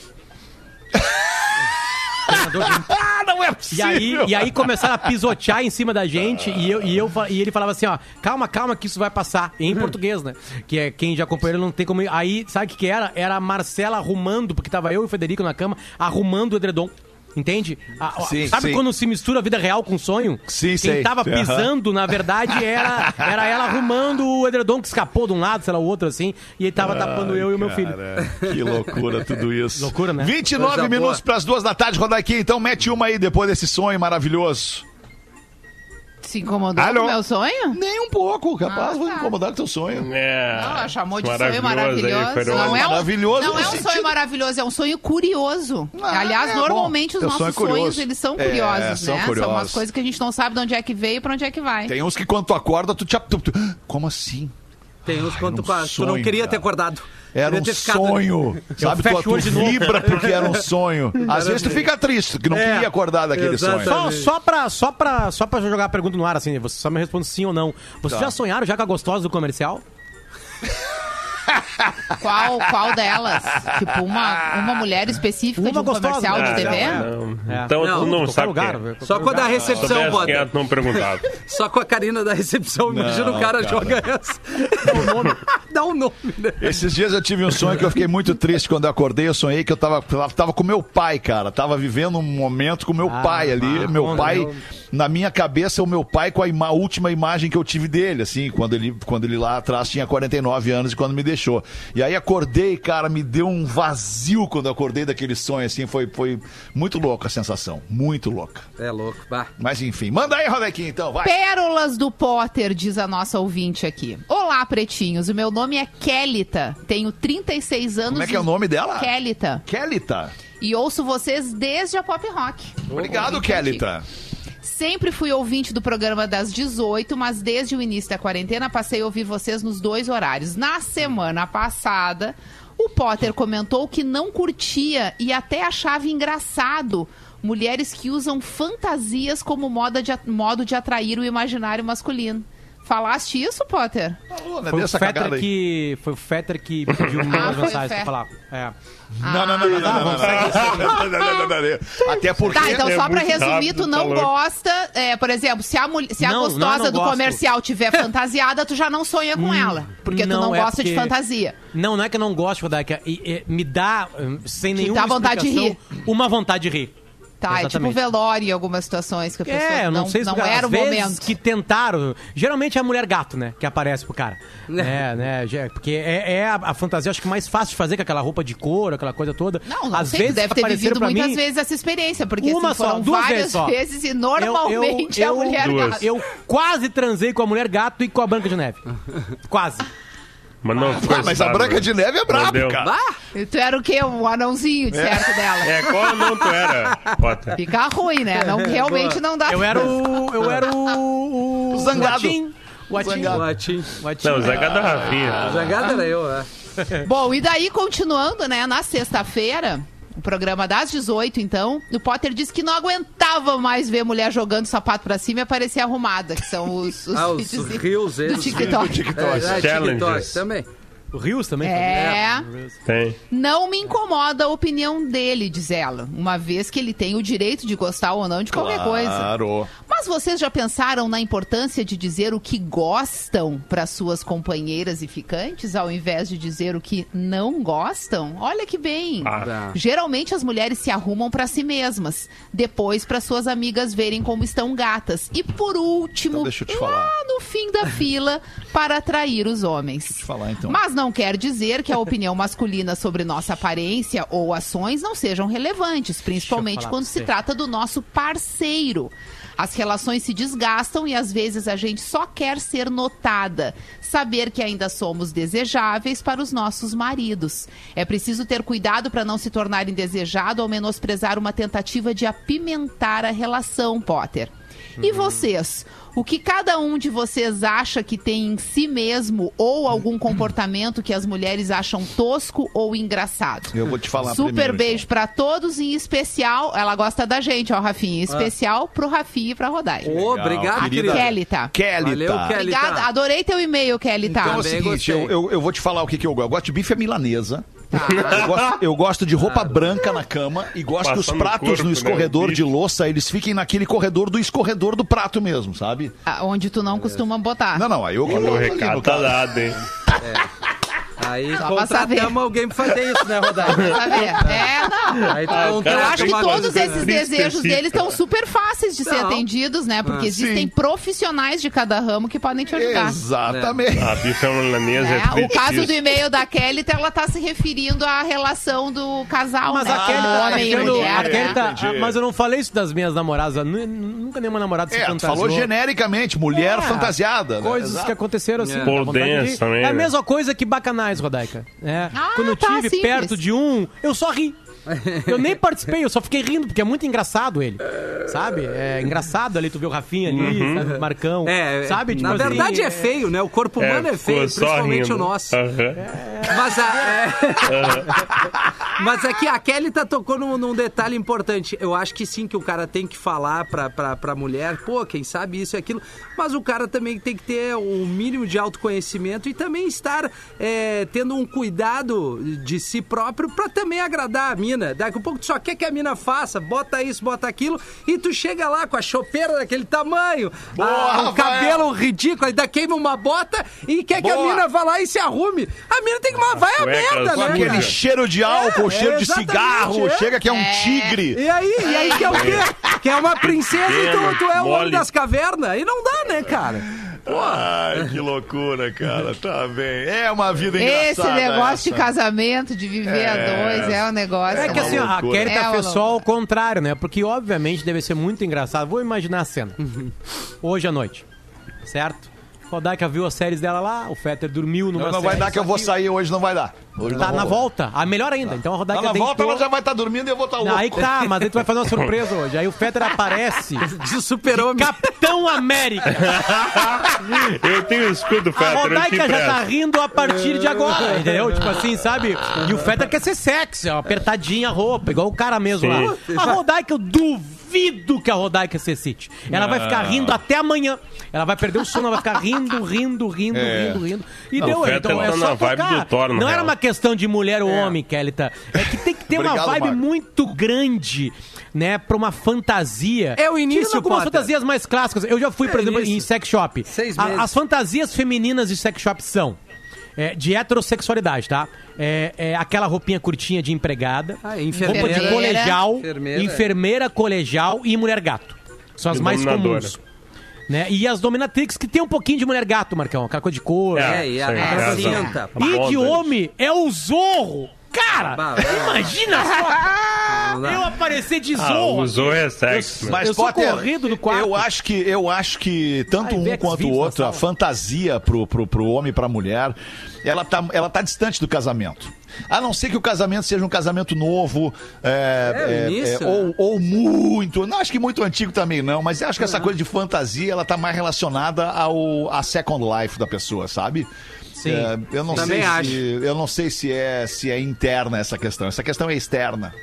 Ah, não é E possível! aí, e aí começaram a pisotear em cima da gente e, eu, e, eu, e ele falava assim, ó, calma, calma que isso vai passar. Em português, né? Que é quem já acompanhou ele não tem como... Aí, sabe o que que era? Era a Marcela arrumando, porque tava eu e o Federico na cama, arrumando o edredom. Entende? A- a- Sim, sabe sim. quando se mistura a vida real com sonho? Sim, Quem sei. tava pisando, na verdade, era, era ela arrumando o edredom que escapou de um lado, sei lá, o outro, assim, e ele tava tapando eu e o meu filho. Cara, que loucura tudo isso. Loucura, né? 29 Coisa minutos para as duas da tarde, rodar aqui. Então mete uma aí depois desse sonho maravilhoso. Se incomodou Alô? com o meu sonho? Nem um pouco, capaz, Ah, vou tá. incomodar teu sonho. É. Não, chamou de sonho Aí, maravilhoso. Feroz. Não é um, Maravilhoso não é um sentido- sonho maravilhoso, é um sonho curioso. Ah, Aliás, é, normalmente bom. os Teu sonho é nossos sonhos, eles são É, curiosos, são né? curiosos. São umas coisas que a gente não sabe de onde é que veio e pra onde é que vai. Tem uns que quando tu acorda, tu te... Tu, tu, como assim? Tem uns quando era um tu, tu não queria cara. ter acordado. Era um sonho. Sabe, tu, fecho tu vibra porque era um sonho. Às vezes tu fica triste, que não É, queria acordar daquele exatamente. sonho. Só, só, pra, só, pra, só pra jogar a pergunta no ar, assim, você só me responde sim ou não. Vocês Tá. já sonharam já com a gostosa do comercial? Qual, qual delas? Tipo, uma, uma mulher específica Uma de um gostosa, comercial de né? TV? Não. É. Então Não, tu não sabe lugar, quem é. Só quando a lugar. recepção é, tu não perguntava. Só com a Karina da recepção. Imagina o cara cara. joga essa. Dá um nome. Dá um nome, né? Esses dias eu tive um sonho que eu fiquei muito triste quando eu acordei. Eu sonhei que eu tava, tava com meu pai, cara. Tava vivendo um momento com meu Ah, pai ali. ah, meu pai, na minha cabeça, o meu pai com a ima- última imagem que eu tive dele, assim, quando ele, quando ele lá atrás tinha 49 anos e quando me deixou. E aí acordei, cara, me deu um vazio quando eu acordei daquele sonho, assim. Foi, foi muito louca a sensação. Muito louca. É louco. Bah. Mas enfim, manda aí, Rodequinho, então, vai. Pérolas do Potter, diz a nossa ouvinte aqui. Olá, pretinhos. O meu nome é Kelita. Tenho 36 anos. Como é que é o nome dela? Kelita. Kelita. E ouço vocês desde a Pop Rock. Obrigado, antigo. Sempre fui ouvinte do programa das 18, mas desde o início da quarentena passei a ouvir vocês nos dois horários. Na semana passada, o Potter comentou que não curtia e até achava engraçado mulheres que usam fantasias como modo de atrair o imaginário masculino. Falaste isso, Potter? Falou, né? Foi o, Fetter que, foi o Fetter que pediu Ah, o mensagens pra falar. É. Não, não, não, não, não, não, não, não, não, não, não. Até porque. Tá, então é só pra muito resumir, tu não tá louco. gosta, é, por exemplo, se a, se a Não, não, gostosa não do gosto. comercial tiver fantasiada, tu já não sonha com ela. Porque tu não é gosta de fantasia. Não, não é que eu não gosto, Rodaica. Me dá, hum, sem nenhuma dá vontade de explicação, uma vontade de rir. Tá, é tipo Exatamente. velório em algumas situações que a pessoa É, eu não, não, sei não explicar. era o Às vezes momento. que tentaram. Geralmente é a mulher gato, né? Que aparece pro cara. É, né? já- Porque é, é a, a fantasia, acho que mais fácil de fazer com aquela roupa de couro, aquela coisa toda. Não, não Às sei, vezes deve ter vivido muitas mim, vezes essa experiência, porque Uma assim, foram só, duas várias vezes só. vezes e normalmente Eu- eu- a mulher Duas. gata. Eu quase transei com a mulher gato e com a Branca de Neve. quase. Mas não Ah, mas a. Branca de Neve é brabo, deu. cara. E tu era o quê? Um anãozinho de certo dela. É, qual não tu era, Potter? Fica ruim, né? Não, realmente não dá Eu era o. Eu era o. o Zangado. O Atim. Zangado. O Atim. O. Não, Zagada da Rafinha. Jogada era eu, é. Bom, e daí, continuando, né, na sexta-feira, o programa das 18, então, o Potter disse que não aguentava mais ver mulher jogando sapato pra cima e aparecer arrumada, que são os, os Ah, os rios, do. TikTok. É, é, Challenges. TikTok também. O Rios também? É. Tem. Não me incomoda a opinião dele, diz ela, uma vez que ele tem o direito de gostar ou não de qualquer coisa. Claro. Mas vocês já pensaram na importância de dizer o que gostam para suas companheiras e ficantes, ao invés de dizer o que não gostam? Olha que bem. Ah. Geralmente as mulheres se arrumam para si mesmas, depois para suas amigas verem como estão gatas e por último, Então deixa eu te lá falar. no fim da fila, para atrair os homens. te falar, então. Mas não quer dizer que a opinião masculina sobre nossa aparência ou ações não sejam relevantes, principalmente quando se trata do nosso parceiro. As relações se desgastam e às vezes a gente só quer ser notada, saber que ainda somos desejáveis para os nossos maridos. É preciso ter cuidado para não se tornar indesejado ou menosprezar uma tentativa de apimentar a relação, Potter. E vocês? O que cada um de vocês acha que tem em si mesmo ou algum comportamento que as mulheres acham tosco ou engraçado? Eu vou te falar Super primeiro, então. beijo pra todos, em especial. Ela gosta da gente, ó, Rafinha. Em especial pro Rafinha e pra Rodai. Ô, obrigado, querida. Kelly, tá? Kelly, Valeu, tá. Kelly. Obrigada, tá. adorei teu e-mail, Kelly, tá? Então é o seguinte, eu, eu, eu vou te falar o que, que eu gosto. Eu gosto de bife à milanesa. Eu gosto, eu gosto de roupa branca na cama e gosto que os Passar no pratos corpo, no né, escorredor o de louça, eles fiquem naquele corredor do escorredor do prato mesmo, sabe? Ah, Onde tu não costuma botar. Não, não, aí eu que O recado tá dado, hein? Aí Só pra saber. contratamos alguém pra fazer isso, né, Rodai? Sabe? É, não. Aí tu Ah, Eu cara, acho que todos coisa- esses desejos deles estão super fáceis de ser Não. atendidos, né? Porque Ah, existem sim. profissionais de cada ramo que podem te ajudar. Exatamente. A bife milanesa é, É, o caso do e-mail da Kelly, ela tá se referindo à relação do casal, Mas né? a Kelly tá Homem e mulher, a Kelly né? tá- ah, Mas eu não falei isso das minhas namoradas. Nunca nenhuma namorada se É, fantasiou. falou genericamente, mulher É, fantasiada. né? Coisas Exato. que aconteceram assim. É. dá Pole vontade de dance rir. também, É a né? mesma coisa que bacanais, Rodaica. É. Ah, Quando eu tá, tive simples. perto de um, eu só ri. Eu nem participei, eu só fiquei rindo, porque é muito engraçado ele. Sabe? É engraçado ali, tu vê o Rafinha ali, sabe? o Marcão. É, sabe? Tipo na assim, verdade é feio, né? O corpo humano é, ficou feio, principalmente rindo. o nosso. Aham. Mas, a, é... Mas aqui a Kelly tá tocou num, num detalhe importante. Eu acho que sim, que o cara tem que falar pra, pra, pra mulher, pô, quem sabe isso e aquilo. Mas o cara também tem que ter um mínimo de autoconhecimento e também estar é, tendo um cuidado de si próprio pra também agradar a mina. Daqui a pouco tu só quer que a mina faça, bota isso, bota aquilo, e tu chega lá com a chopeira daquele tamanho, Boa, ah, o cabelo ridículo, ainda queima uma bota e quer que a Boa. mina vá lá e se arrume. A mina tem que vai a merda, Com né? aquele cara? cheiro de álcool, É, cheiro de exatamente, cigarro, é. chega que é um É. tigre. E aí, e aí que é o quê? Que é uma princesa e tu, tu é o homem das cavernas. E não dá, né, cara? Ai, que loucura, cara. Tá bem. É uma vida Esse engraçada. negócio de essa. casamento, de viver a dois, é um negócio. É que uma assim, ó, a loucura. Kelly É tá uma pessoal ao contrário, né? Porque obviamente deve ser muito engraçado. Vou imaginar a cena. Hoje à noite. Certo? Rodaica viu as séries dela lá, o Fetter dormiu numa Não, não vai dar que eu vou sair hoje, não vai dar. Hoje Tá na vou. volta. Ah, melhor ainda. Então a Tá Rodaica na volta, deitou. ela já vai estar dormindo e eu vou estar louco. Aí tá, mas aí tu vai fazer uma surpresa hoje. Aí o Fetter aparece. De super-homem. Capitão América. Eu tenho o escudo, A Fetter, te Rodaica já tá rindo a partir de agora, entendeu? Tipo assim, sabe? E o Fetter quer ser sexy, ó, apertadinha a roupa, igual o cara mesmo lá. A Rodaica, eu duvido que a Rodaica se excite. Ela vai ficar rindo até amanhã. Ela vai perder o sono, ela vai ficar rindo, rindo, rindo, É. rindo, rindo. E Não, deu, então é tá só na vibe tocar. do Thor, Não era real. uma questão de mulher ou homem, Kelly, tá? É que tem que ter uma Obrigado, vibe Marco. muito grande, né, pra uma fantasia. É o início, Tirando algumas Potter. fantasias mais clássicas. Eu já fui, por É o exemplo, em sex shop. Seis A- meses. as fantasias femininas de sex shop são é, de heterossexualidade, tá? É, é aquela roupinha curtinha de empregada, Ah, roupa enfermeira. de colegial, Enfermeira. enfermeira. colegial e mulher gato. São as mais dominadora. comuns. Né? E as dominatrix, que tem um pouquinho de mulher gato, Marcão. Aquela coisa de cor. É, e a, a cinta. E de homem é o zorro. Cara, imagina só eu aparecer de Ah, zorro. usou é sexy. né? Mas Eu sou Potter, corrido no quarto. Eu acho que, eu acho que tanto Ai, um quanto o outro, a fantasia pro, pro, pro homem e pra mulher, ela tá, ela tá distante do casamento. A não ser que o casamento seja um casamento novo, é, É, é, é, ou, ou muito. Não acho que muito antigo também não, mas eu acho que essa coisa de fantasia ela tá mais relacionada ao a Second Life da pessoa, sabe? Sim. É, eu não Também sei acho. se eu não sei se é se é interna essa questão. Essa questão é externa,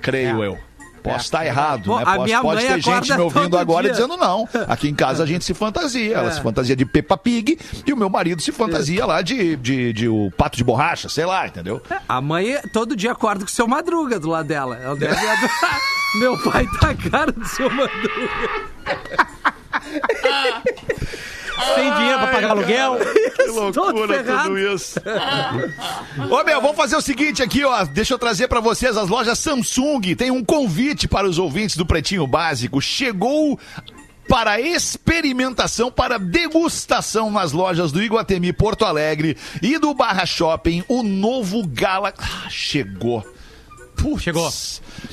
creio É. eu. Posso estar errado, Pô, né? a Posso- minha pode mãe ter gente me ouvindo agora dia. e dizendo não. Aqui em casa a gente se fantasia. Ela É. se fantasia de Peppa Pig e o meu marido se fantasia lá de, de, de o pato de borracha, sei lá, entendeu? A mãe todo dia acorda com o seu Madruga do lado dela. Ela deve adorar. Meu pai tá a cara do seu Madruga. Sem dinheiro pra pagar aluguel. Que Todo ferrado. isso. Ô, meu, vamos fazer o seguinte aqui, ó. Deixa eu trazer pra vocês as lojas Samsung. Tem um convite para os ouvintes do Pretinho Básico. Chegou para experimentação, para degustação nas lojas do Iguatemi Porto Alegre e do Barra Shopping, o novo Galaxy. Ah, chegou. Putz. Chegou.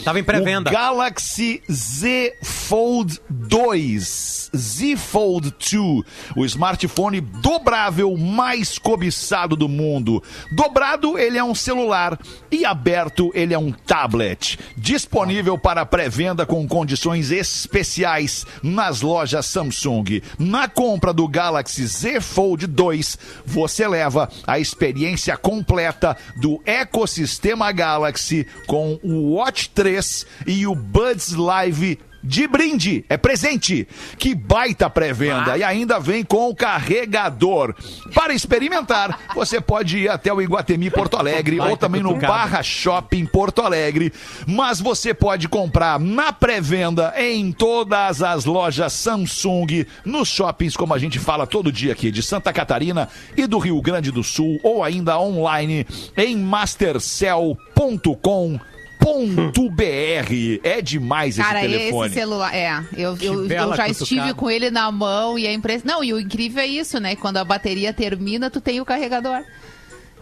Tava em pré-venda. Galaxy Z Fold 2. Z Fold 2. O smartphone dobrável mais cobiçado do mundo. Dobrado, ele é um celular. E aberto, ele é um tablet. Disponível para pré-venda com condições especiais nas lojas Samsung. Na compra do Galaxy Z Fold 2, você leva a experiência completa do ecossistema Galaxy com o Watch 3 e o Buds Live de brinde, é presente. Que baita pré-venda e ainda vem com o carregador. Para experimentar, você pode ir até o Iguatemi Porto Alegre ou também no. Barra Shopping Porto Alegre, mas você pode comprar na pré-venda em todas as lojas Samsung, nos shoppings como a gente fala todo dia aqui de Santa Catarina e do Rio Grande do Sul ou ainda online em mastercell.com .br é demais esse Cara, telefone. esse celular. É, eu, eu, eu já cutucada. estive com ele na mão e é impressionante. Não, e o incrível é isso, né? Quando a bateria termina, tu tem o carregador.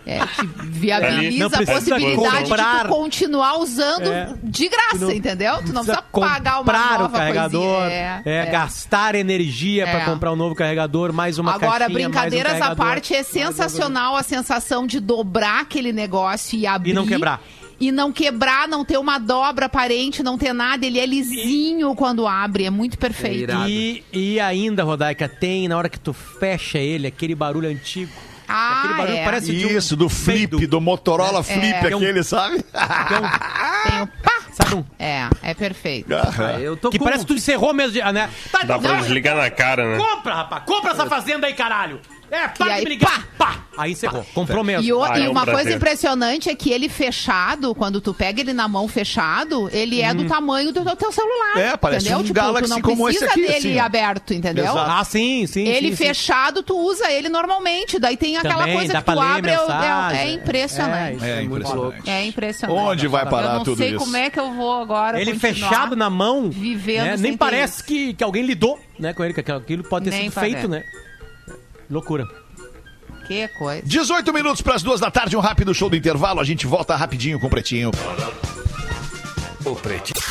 É, te Não viabiliza a possibilidade de comprar. tu continuar usando É. de graça, Tu não entendeu? Tu não precisa precisa pagar uma comprar nova o carregador, coisinha. é, gastar energia pra É. comprar um novo carregador, mais uma Agora, caixinha, mais um brincadeiras à parte, é sensacional a sensação de dobrar aquele negócio e abrir. E não quebrar. E não quebrar, não ter uma dobra aparente, não ter nada. Ele é lisinho quando abre, é muito perfeito. irado. E, e ainda, Rodaica, tem, na hora que tu fecha ele, aquele barulho antigo. Ah, aquele barulho é. parece de um Isso, do flip, peido. do Motorola Flip, É um- aquele, sabe? Tem o pá. Sabe um... É, é perfeito. Ah, Eu tô Que com... parece que tu encerrou mesmo, de- né? Tá, Dá pra não, desligar na cara, né? Compra, rapaz! Compra essa fazenda aí, caralho! É, para de brigar! pá! Pá! Aí encerrou. Comprou mesmo. E, o- Ah, e é um uma prazer. coisa impressionante é que ele fechado, quando tu pega ele na mão fechado, ele é do tamanho do, do teu celular. É, parece entendeu? um tipo, Galaxy tu não como esse precisa aqui, dele assim, aberto, entendeu? Exato. Ah, sim, sim. Ele sim, sim. fechado, tu usa ele normalmente. Daí tem aquela Também, coisa que tu abre, é, é- mensagem. é impressionante. isso É muito impressionante. É impressionante. Onde vai parar eu não tudo sei isso? como é que eu vou agora Ele fechado na mão, vivendo né? nem parece isso. que, que alguém lidou né, com ele, que aquilo pode ter Nem sido parece. feito, né? Loucura. Que coisa. 18 minutos para as duas da tarde, um rápido show do intervalo. A gente volta rapidinho com o Pretinho. O Pretinho.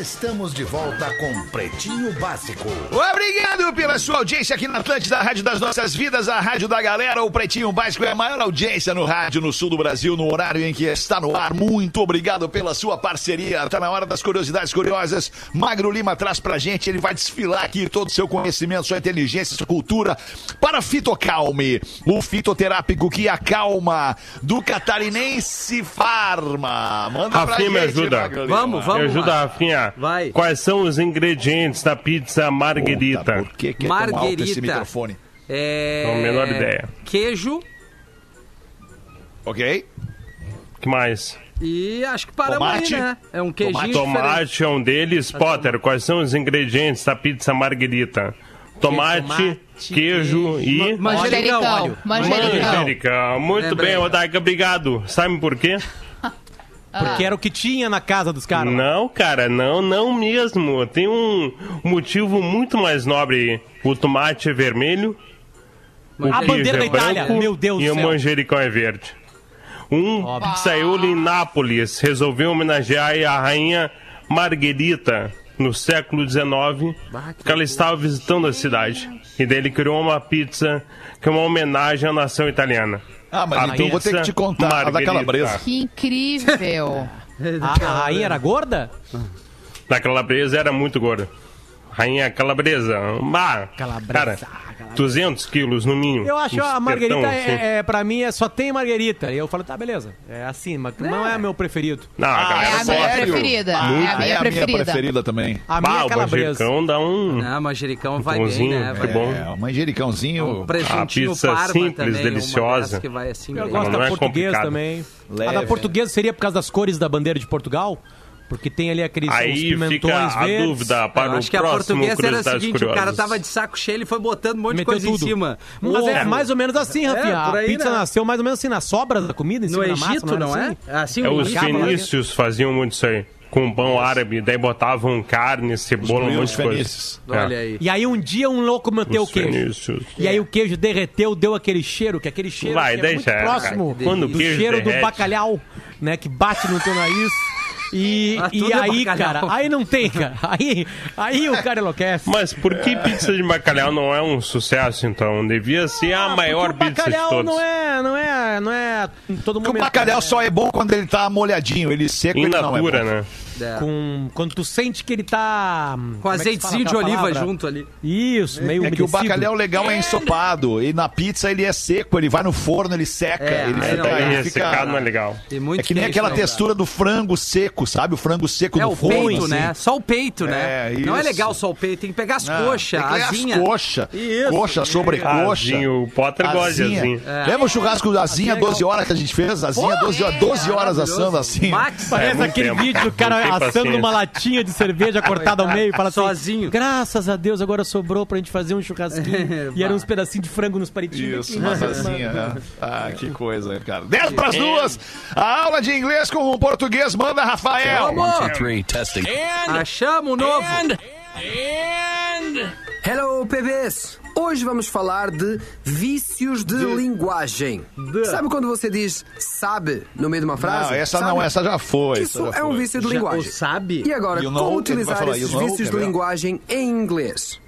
Estamos de volta com Pretinho Básico. Obrigado pela sua audiência aqui na Atlântida, a Rádio das Nossas Vidas, a Rádio da Galera. O Pretinho Básico é a maior audiência no rádio no sul do Brasil, no horário em que está no ar. Muito obrigado pela sua parceria. Tá na hora das curiosidades curiosas. Magro Lima traz pra gente, ele vai desfilar aqui todo o seu conhecimento, sua inteligência, sua cultura para Fitocalme, o fitoterápico que acalma do Catarinense Farma. Manda pra Rafinha, me gente, ajuda. Magro Lima. Vamos, vamos. Me ajuda, Márcio. Vai. Quais são os ingredientes da pizza marguerita? Puta, por que, que é esse microfone? É... Não, menor ideia. Queijo Ok? que mais? e acho que paramos Tomate. aí, né? É um queijinho diferente. Tomate é um deles. Potter, quais são os ingredientes da pizza marguerita? Tomate, tomate, queijo e... Manjericão. Manjericão. Manjericão. Manjericão. Muito Lembrei. bem, Rodaica, obrigado. Sabe por quê? Porque era o que tinha na casa dos caras. lá. Não, cara, não, não mesmo. Tem um motivo muito mais nobre aí. O tomate é vermelho, o A queijo bandeira é da Itália, branco meu Deus e do o céu. manjericão é verde. Um pizzaiolo em Nápoles resolveu homenagear a rainha Margherita no século XIX, porque ela estava visitando a cidade. E daí ele criou uma pizza que é uma homenagem à nação italiana. Ah, mas A então eu vou ter que te contar a da calabresa. Que incrível. A, a rainha era gorda? Da calabresa era muito gorda. Rainha calabresa. Ah, Calabresa, Cara, calabresa. 200 quilos no mínimo. Eu acho Um a Margarita, espertão, assim. é, é, pra mim, é, só tem Margarita. E eu falo, tá, beleza. É assim, mas não é meu preferido. Não, a Ah, É galera a minha preferida. É a é minha a minha preferida. preferida também. A minha Ah, é o calabresa. manjericão dá um... Ah, manjericão vai bem, né? que bom. É, o manjericãozinho. Um presuntinho pizza parma simples, também, deliciosa. que vai assim, Eu gosto não da é portuguesa também. Leve. A da portuguesa seria por causa das cores da bandeira de Portugal? Porque tem ali aqueles Aí pimentões fica a verdes. dúvida para Eu o acho que a próximo portuguesa era o Curiosidades seguinte, o cara Curiosas. tava de saco cheio, ele foi botando um monte de Meteu coisa tudo. em cima. Mas é Ovo. mais ou menos assim, Rafinha. por aí, a pizza né? nasceu mais ou menos assim, nas sobras da comida, em No cima da massa. Egito, não é? assim? Assim, É, os Egito, né? fenícios faziam muito isso aí. com pão árabe, daí botavam carne, cebola, um monte de coisa. Fenícios. Olha É. aí. E aí um dia um louco meteu o queijo. fenícios. E aí o queijo derreteu, deu aquele cheiro, que aquele cheiro Vai, que é daí muito já é, próximo. Quando o do queijo cheiro do derrete. bacalhau, né, que bate no teu nariz. E, Ah, e é aí, bacalhau. cara, aí não tem, cara. Aí, aí o cara enlouquece. Mas por que pizza de bacalhau não é um sucesso, então? Devia ser a Ah, maior porque o pizza de bacalhau todos. não é, não é, não é todo Porque o bacalhau né? só é bom quando ele tá molhadinho, ele seco In ele não é bom. né? É. com quando tu sente que ele tá Com como é fala de oliva palavra? junto ali. Isso, meio É que o bacalhau legal é ensopado e na pizza ele é seco, ele vai no forno, ele seca, É, ele aí fica, não ele fica- não é legal. Tem muito É que nem aquela não, textura do frango seco, sabe? O frango seco É do o forno. peito, assim. né? Só o peito, né? É, Não é legal só o peito, tem que pegar as coxas, asinha. As coxa, Isso. coxa, sobrecoxa. O Potter gosta de asinha. É. Lembra o churrasco da Asinha 12 horas que a gente fez? Asinha 12, horas- 12 horas assando assim. Max, Parece É, aquele vídeo do cara. Assando paciência. uma latinha de cerveja cortada ao meio e fala assim, Sozinho. graças a Deus agora sobrou pra gente fazer um churrasquinho. e eram uns pedacinhos de frango nos palitinhos. Isso, mas asinha, né? Ah, que coisa, cara. 10 pras duas. A aula de inglês com o português manda Rafael. Vamos! three, testing. Achamos o novo. Hello, bebês! Hoje vamos falar de vícios de, linguagem. Sabe quando você diz sabe no meio de uma frase? Não, essa Sabe? não, essa já foi. Isso já é um foi. vício de Já- linguagem. sabe? E agora, You know, como utilizar falar, esses vícios de linguagem em inglês?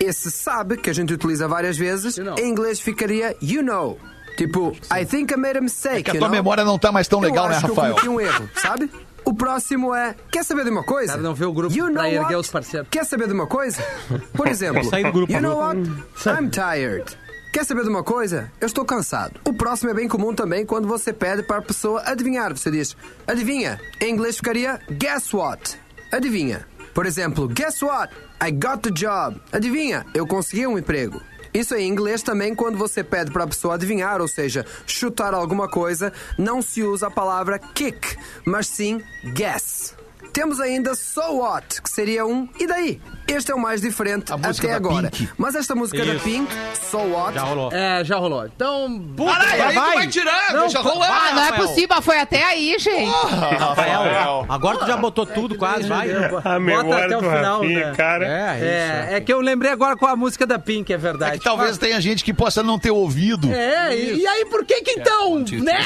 Esse sabe, que a gente utiliza várias vezes, You know. em inglês ficaria you know. Tipo, I think I made a mistake. É que a tua know? memória não tá mais tão Eu legal, né, acho que eu Rafael? cometi um erro, sabe? O próximo é, quer saber de uma coisa? Cara, não vê o grupo you pra erguer os parceiros. Quer saber de uma coisa? Por exemplo, grupo. you know what? I'm tired. Quer saber de uma coisa? Eu estou cansado. O próximo é bem comum também quando você pede para a pessoa adivinhar. Você diz, adivinha. Em inglês ficaria guess what? Adivinha. Por exemplo, guess what? I got the job. Adivinha, eu consegui um emprego. Isso é em inglês também quando você pede para a pessoa adivinhar, ou seja, chutar alguma coisa, não se usa a palavra kick, mas sim guess. Temos ainda So What, que seria um e daí? Este é o mais diferente A até da agora. Pink. Mas esta música da Isso. Pink, So What, Já rolou. É, já rolou. Então, Caralho, aí tu vai. vai tirando, Não, deixa rolar. Ah, não é possível, foi até aí, gente. Rafael. Agora tu já botou tudo quase, vai. A Bota memória até o final, Rafinha, né? cara. É, isso. é, é que eu lembrei agora com a música da Pink, é É verdade. que talvez tenha gente que possa não ter ouvido. É, e, e aí por que que então, né?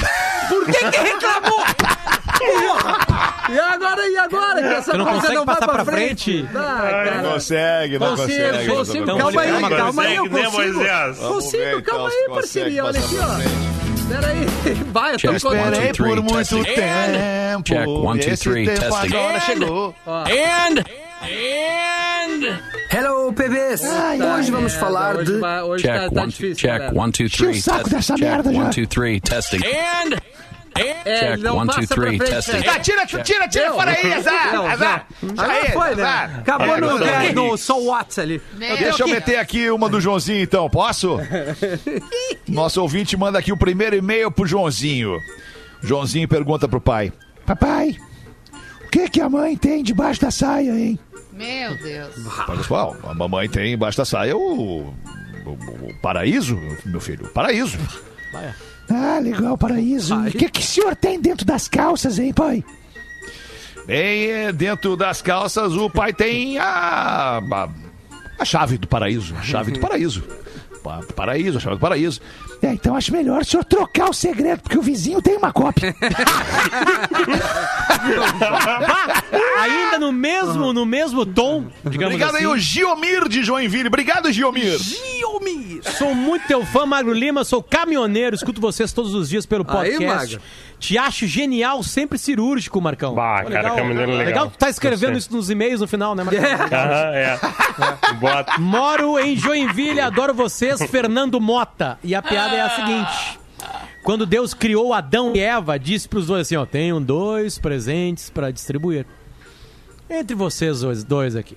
Por que que reclamou? E agora, e agora? Que essa Tu não coisa consegue não vai passar pra pra frente? frente? Ah, cara. consegue, não Consigo, consegue. consigo. Então, calma aí, ver. calma aí, eu Consegue, né, consigo. Consigo, ver, calma então, aí, parceria. Olha consegue aqui, ó. Peraí. Vai, eu tô Check, one, Esperei three, por muito testing. tempo. Check, one, two, Esse three, tempo testing. agora chegou. And Hello, bebês! Hoje vamos É, falar hoje de vai- hoje check, tá, tá one, difícil, check, galera. one, two, three, saco test- dessa check, merda já. one, two, three, testing. And É, check, não one, two, passa pra three, frente, testing. né? Tá, tira, tira, tira fora aí, azar, Não, azar. já. Agora foi, né? Acabou É, no, é, no So What ali. Meu Deixa eu meter aqui uma do Joãozinho, então, posso? Nosso ouvinte manda aqui o primeiro e-mail pro Joãozinho. Joãozinho pergunta pro pai: Papai, o que que a mãe tem debaixo da saia, hein? Meu Deus. Pai, Pessoal, a mamãe tem embaixo da saia o, o- o paraíso, meu filho, o paraíso. Ah, legal, paraíso. O que, que o senhor tem dentro das calças, hein, pai? Bem, é, dentro das calças o pai tem a, a, a chave do paraíso. A chave do paraíso. Pa- Paraíso, a chave do paraíso. É, então acho melhor o senhor trocar o segredo, porque o vizinho tem uma cópia. Ainda no mesmo, no mesmo tom, digamos Obrigado assim. aí, o Giomir de Joinville. Obrigado, Giomir. Sou muito teu fã, Magro Lima, sou caminhoneiro, escuto vocês todos os dias pelo Aí, podcast. Magro. Te acho genial, sempre cirúrgico, Marcão. Bah, Pô, cara, caminhoneiro legal. Legal que tu tá escrevendo isso nos e-mails no final, né, Marcão? Aham, é. Bota. Moro em Joinville, adoro vocês, Fernando Mota. E a piada é a seguinte. Quando Deus criou Adão e Eva, disse pros dois assim, ó, tenho dois presentes para distribuir. Entre vocês dois, aqui.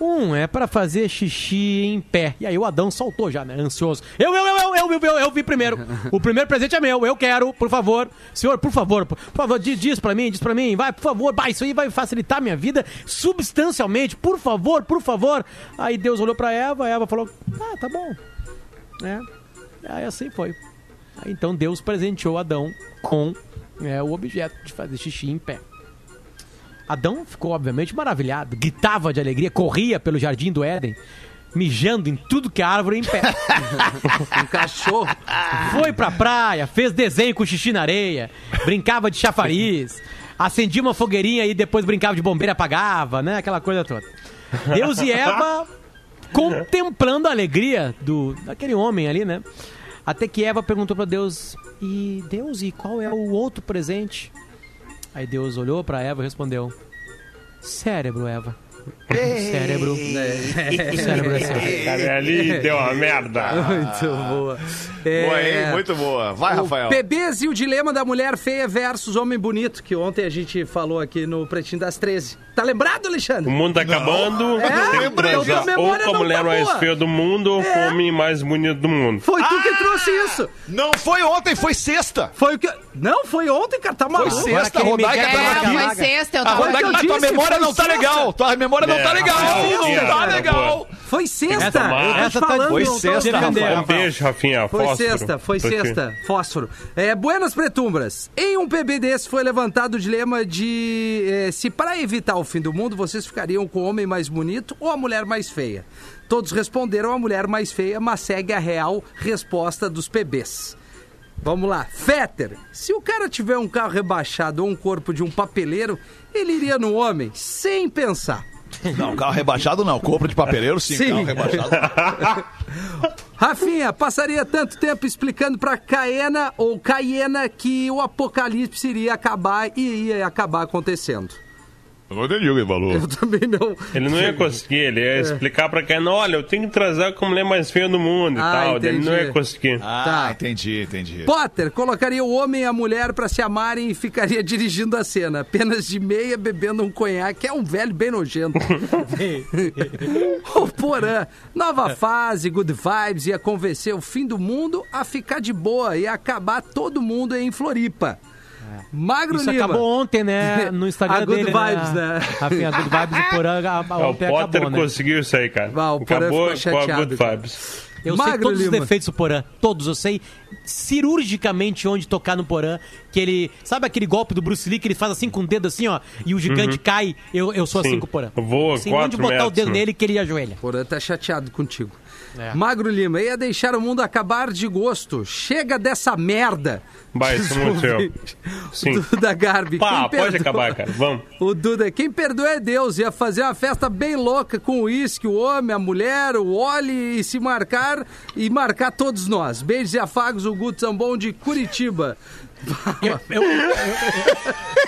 Um é para fazer xixi em pé. E aí o Adão soltou já, né? Ansioso. Eu, eu, eu, eu, eu, eu, eu, vi primeiro. O primeiro presente é meu. Eu quero, por favor. Senhor, por favor, por favor, diz, pra mim, diz pra mim. Vai, por favor. Bah, isso aí vai facilitar minha vida substancialmente. Por favor, por favor. Aí Deus olhou pra Eva. Eva falou, ah, tá bom. É. Aí assim foi. Aí, então Deus presenteou Adão com é, o objeto de fazer xixi em pé. Adão ficou, obviamente, maravilhado, gritava de alegria, corria pelo jardim do Éden, mijando em tudo que é árvore em pé. Um cachorro. Foi pra praia, fez desenho com xixi na areia, brincava de chafariz, acendia uma fogueirinha e depois brincava de bombeira, apagava, né? Aquela coisa toda. Deus e Eva contemplando a alegria do daquele homem ali, né? Até que Eva perguntou pra Deus: "E Deus, e qual é o outro presente?" Aí Deus olhou pra Eva e respondeu: "Cérebro, Eva." Cérebro. O cérebro é seu. Cara, ali deu uma merda. Muito boa. É, Boa, hein? Muito boa. Vai, o Rafael. Bebês e o dilema da mulher feia versus homem bonito, que ontem a gente falou aqui no Pretinho das 13. Tá lembrado, O Alexandre? mundo tá acabando. É, transar ou com a mulher tá mais feia do mundo ou com É. o homem mais bonito do mundo. Foi tu que trouxe isso. Não foi ontem, foi sexta. Foi o que. Não, foi ontem, cara. Tá maluco. Foi sexta, a Rodaica Miguel tava É, aqui. foi sexta, eu A tava Rodaica, eu mas aqui. tua memória não tá sexta. legal. Tua memória não É, tá legal. Não tá legal. Foi sexta. Essa- tá- falando. Foi sexta. Rafael. Um beijo, Rafinha. Foi Fósforo. sexta, foi sexta. Fósforo. É, Buenas Pretumbras. Em um PB desse foi levantado o dilema de eh, se para evitar o fim do mundo vocês ficariam com o homem mais bonito ou a mulher mais feia. Todos responderam a mulher mais feia, mas segue a real resposta dos PBs. Vamos lá. Fetter, se o cara tiver um carro rebaixado ou um corpo de um papeleiro, ele iria no homem sem pensar. Não, carro rebaixado não. Compra de papeleiro sim. Sim. Carro rebaixado. Rafinha, passaria tanto tempo explicando pra Caena ou Caiena que o apocalipse iria acabar e ia acabar acontecendo. Eu não entendi o que ele falou. Eu também não. Ele não ia conseguir, ele ia explicar pra quem, não, olha, eu tenho que transar com a mulher mais feia do mundo e Ah, tal. Daí Ele não entendi. ia conseguir. Ah, Tá. entendi, entendi. Potter colocaria o homem e a mulher pra se amarem e ficaria dirigindo a cena, apenas de meia bebendo um conhaque, é um velho bem nojento. o Porã, nova fase, good vibes, ia convencer o fim do mundo a ficar de boa e acabar todo mundo em Floripa. Magro Isso Lima. acabou ontem, né? No Instagram A Good dele, Vibes, né? Rafinha, Good Vibes e Porã a- a- É, o Potter acabou, né? conseguiu isso aí, cara. Ah, o Porã Acabou ficou com a chateado, Good cara. Vibes. Eu sei Magro todos os Lima. defeitos do Porã. Todos. Eu sei cirurgicamente onde tocar no Porã. Que ele. Sabe aquele golpe do Bruce Lee que ele faz assim com o dedo assim, ó? E o gigante cai. Eu, eu sou assim Sim. com o Porã. Voa assim, quatro onde botar o metros, dedo né? nele que ele ajoelha. Porã tá chateado contigo. É. Magro Lima, ia deixar o mundo acabar de gosto. Chega dessa merda. Vai, isso muito seu. Sim. Duda Garbi. Pá, quem pode perdoa- acabar, cara. Vamos. O Duda, quem perdoa é Deus. Ia fazer uma festa bem louca com o uísque, o homem, a mulher, o Oli e se marcar e marcar todos nós. Beijos e afagos, o Guto Zambon de Curitiba. Eu, Tra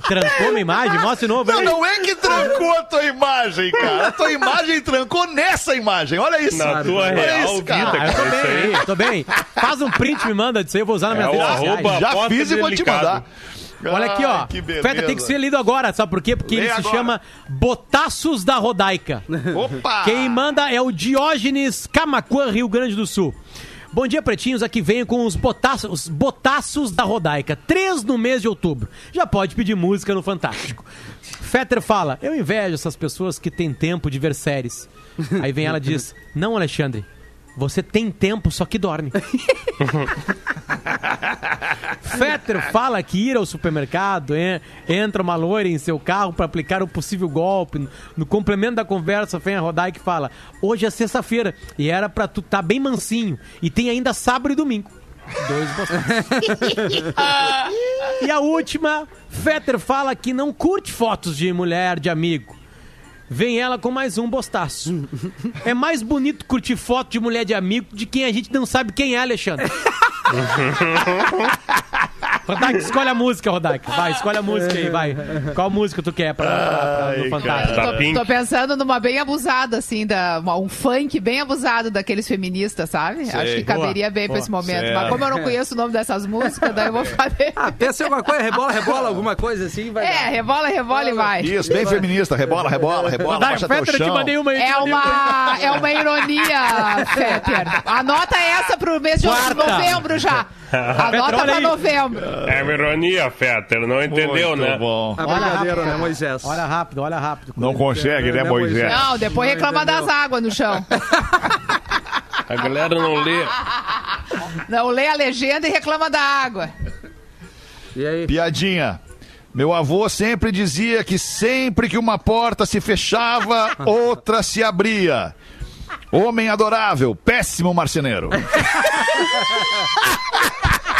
trancou uma imagem? Mostra de novo Não, aí. não é que trancou a tua imagem, cara. A tua imagem trancou nessa imagem. Olha isso. Na tua Olha real isso, vida, cara. Ah, eu tô cara. Isso bem, eu tô bem. Faz um print, me manda disso aí, eu vou usar na minha É sociais. arroba- Já fiz e vou te mandar. Olha aqui, ó. Feta tem que ser lido agora, sabe por quê? Porque Lê ele se agora. chama Botaços da Rodaica. Opa! Quem manda é o Diógenes Camacuã, Rio Grande do Sul. Bom dia, pretinhos. Aqui venho com os botaços, os botaços da Rodaica. Três no mês de outubro. Já pode pedir música no Fantástico. Fetter fala: Eu invejo essas pessoas que têm tempo de ver séries. Aí vem ela e diz: Não, Alexandre. Você tem tempo, só que dorme. Fetter fala que ir ao supermercado, en- entra uma loira em seu carro para aplicar um possível golpe. No complemento da conversa, vem a Rodai que fala: Hoje é sexta-feira e era pra tu tá bem mansinho. E tem ainda sábado e domingo. Dois botaços. e a última, Fetter fala que não curte fotos de mulher, de amigo. Vem ela com mais um bostaço. É mais bonito curtir foto de mulher de amigo de quem a gente não sabe quem é, Alexandre. Rodak, escolhe a música, Rodak. Vai, escolhe a música aí, vai. Qual música tu quer pra, pra, pra, no Fantástico? Tá Tô, pink. tô pensando numa bem abusada, assim, da, uma- um funk bem abusado daqueles feministas, sabe? Acho que caberia bem pra esse momento. certo. Mas como eu não conheço o nome dessas músicas, daí eu vou fazer. Ah, pensa em alguma coisa, rebola, rebola, alguma coisa assim, vai É, rebola, rebola e vai. Isso, bem feminista. Rebola, rebola, rebola. Rodak, eu te mandei uma aí. É uma, é uma ironia, Fetter. Anota essa pro mês de Quarta. novembro já. Anota pra novembro. É uma ironia, Fetter. Não entendeu, Muito né? bom. Olha brincadeira, rápido. né, Moisés? Olha rápido, olha rápido. Não consegue, né, Moisés? Moisés? Não, depois Não reclama entendeu. das águas no chão. A galera não lê. Não lê a legenda e reclama da água. E aí? Piadinha. Meu avô sempre dizia que sempre que uma porta se fechava, outra se abria. Homem adorável, péssimo marceneiro.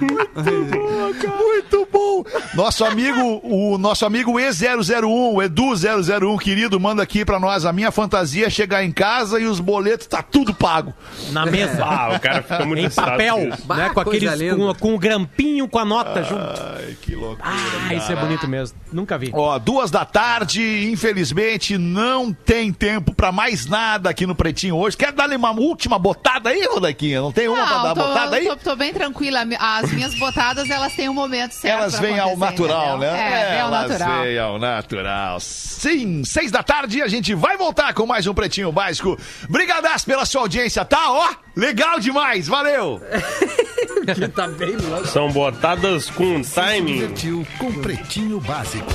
Muito bom. Nosso amigo, o nosso amigo E001, o Edu001, querido, manda aqui pra nós. A minha fantasia é chegar em casa e os boletos tá tudo pago. Na mesa. Ah, o cara fica muito em papel, né? Com aqueles, com, com o grampinho com a nota junto. Ai, que loucura. Ah, isso é bonito mesmo. Nunca vi. Ó, duas da tarde, infelizmente, não tem tempo pra mais nada aqui no Pretinho hoje. Quer dar uma última botada aí, Rodaquinha? Não tem uma pra dar tô, botada aí? tô, tô bem tranquila. As minhas botadas, elas têm um momento certo. Elas vêm ao natural, entendeu? né? É, vem ao Elas natural. vêm ao natural. Sim, seis da tarde a gente vai voltar com mais um Pretinho Básico. Brigadas pela sua audiência, tá? Ó, legal demais, valeu! tá bem louco. São botadas com timing. Divertiu com Pretinho Básico.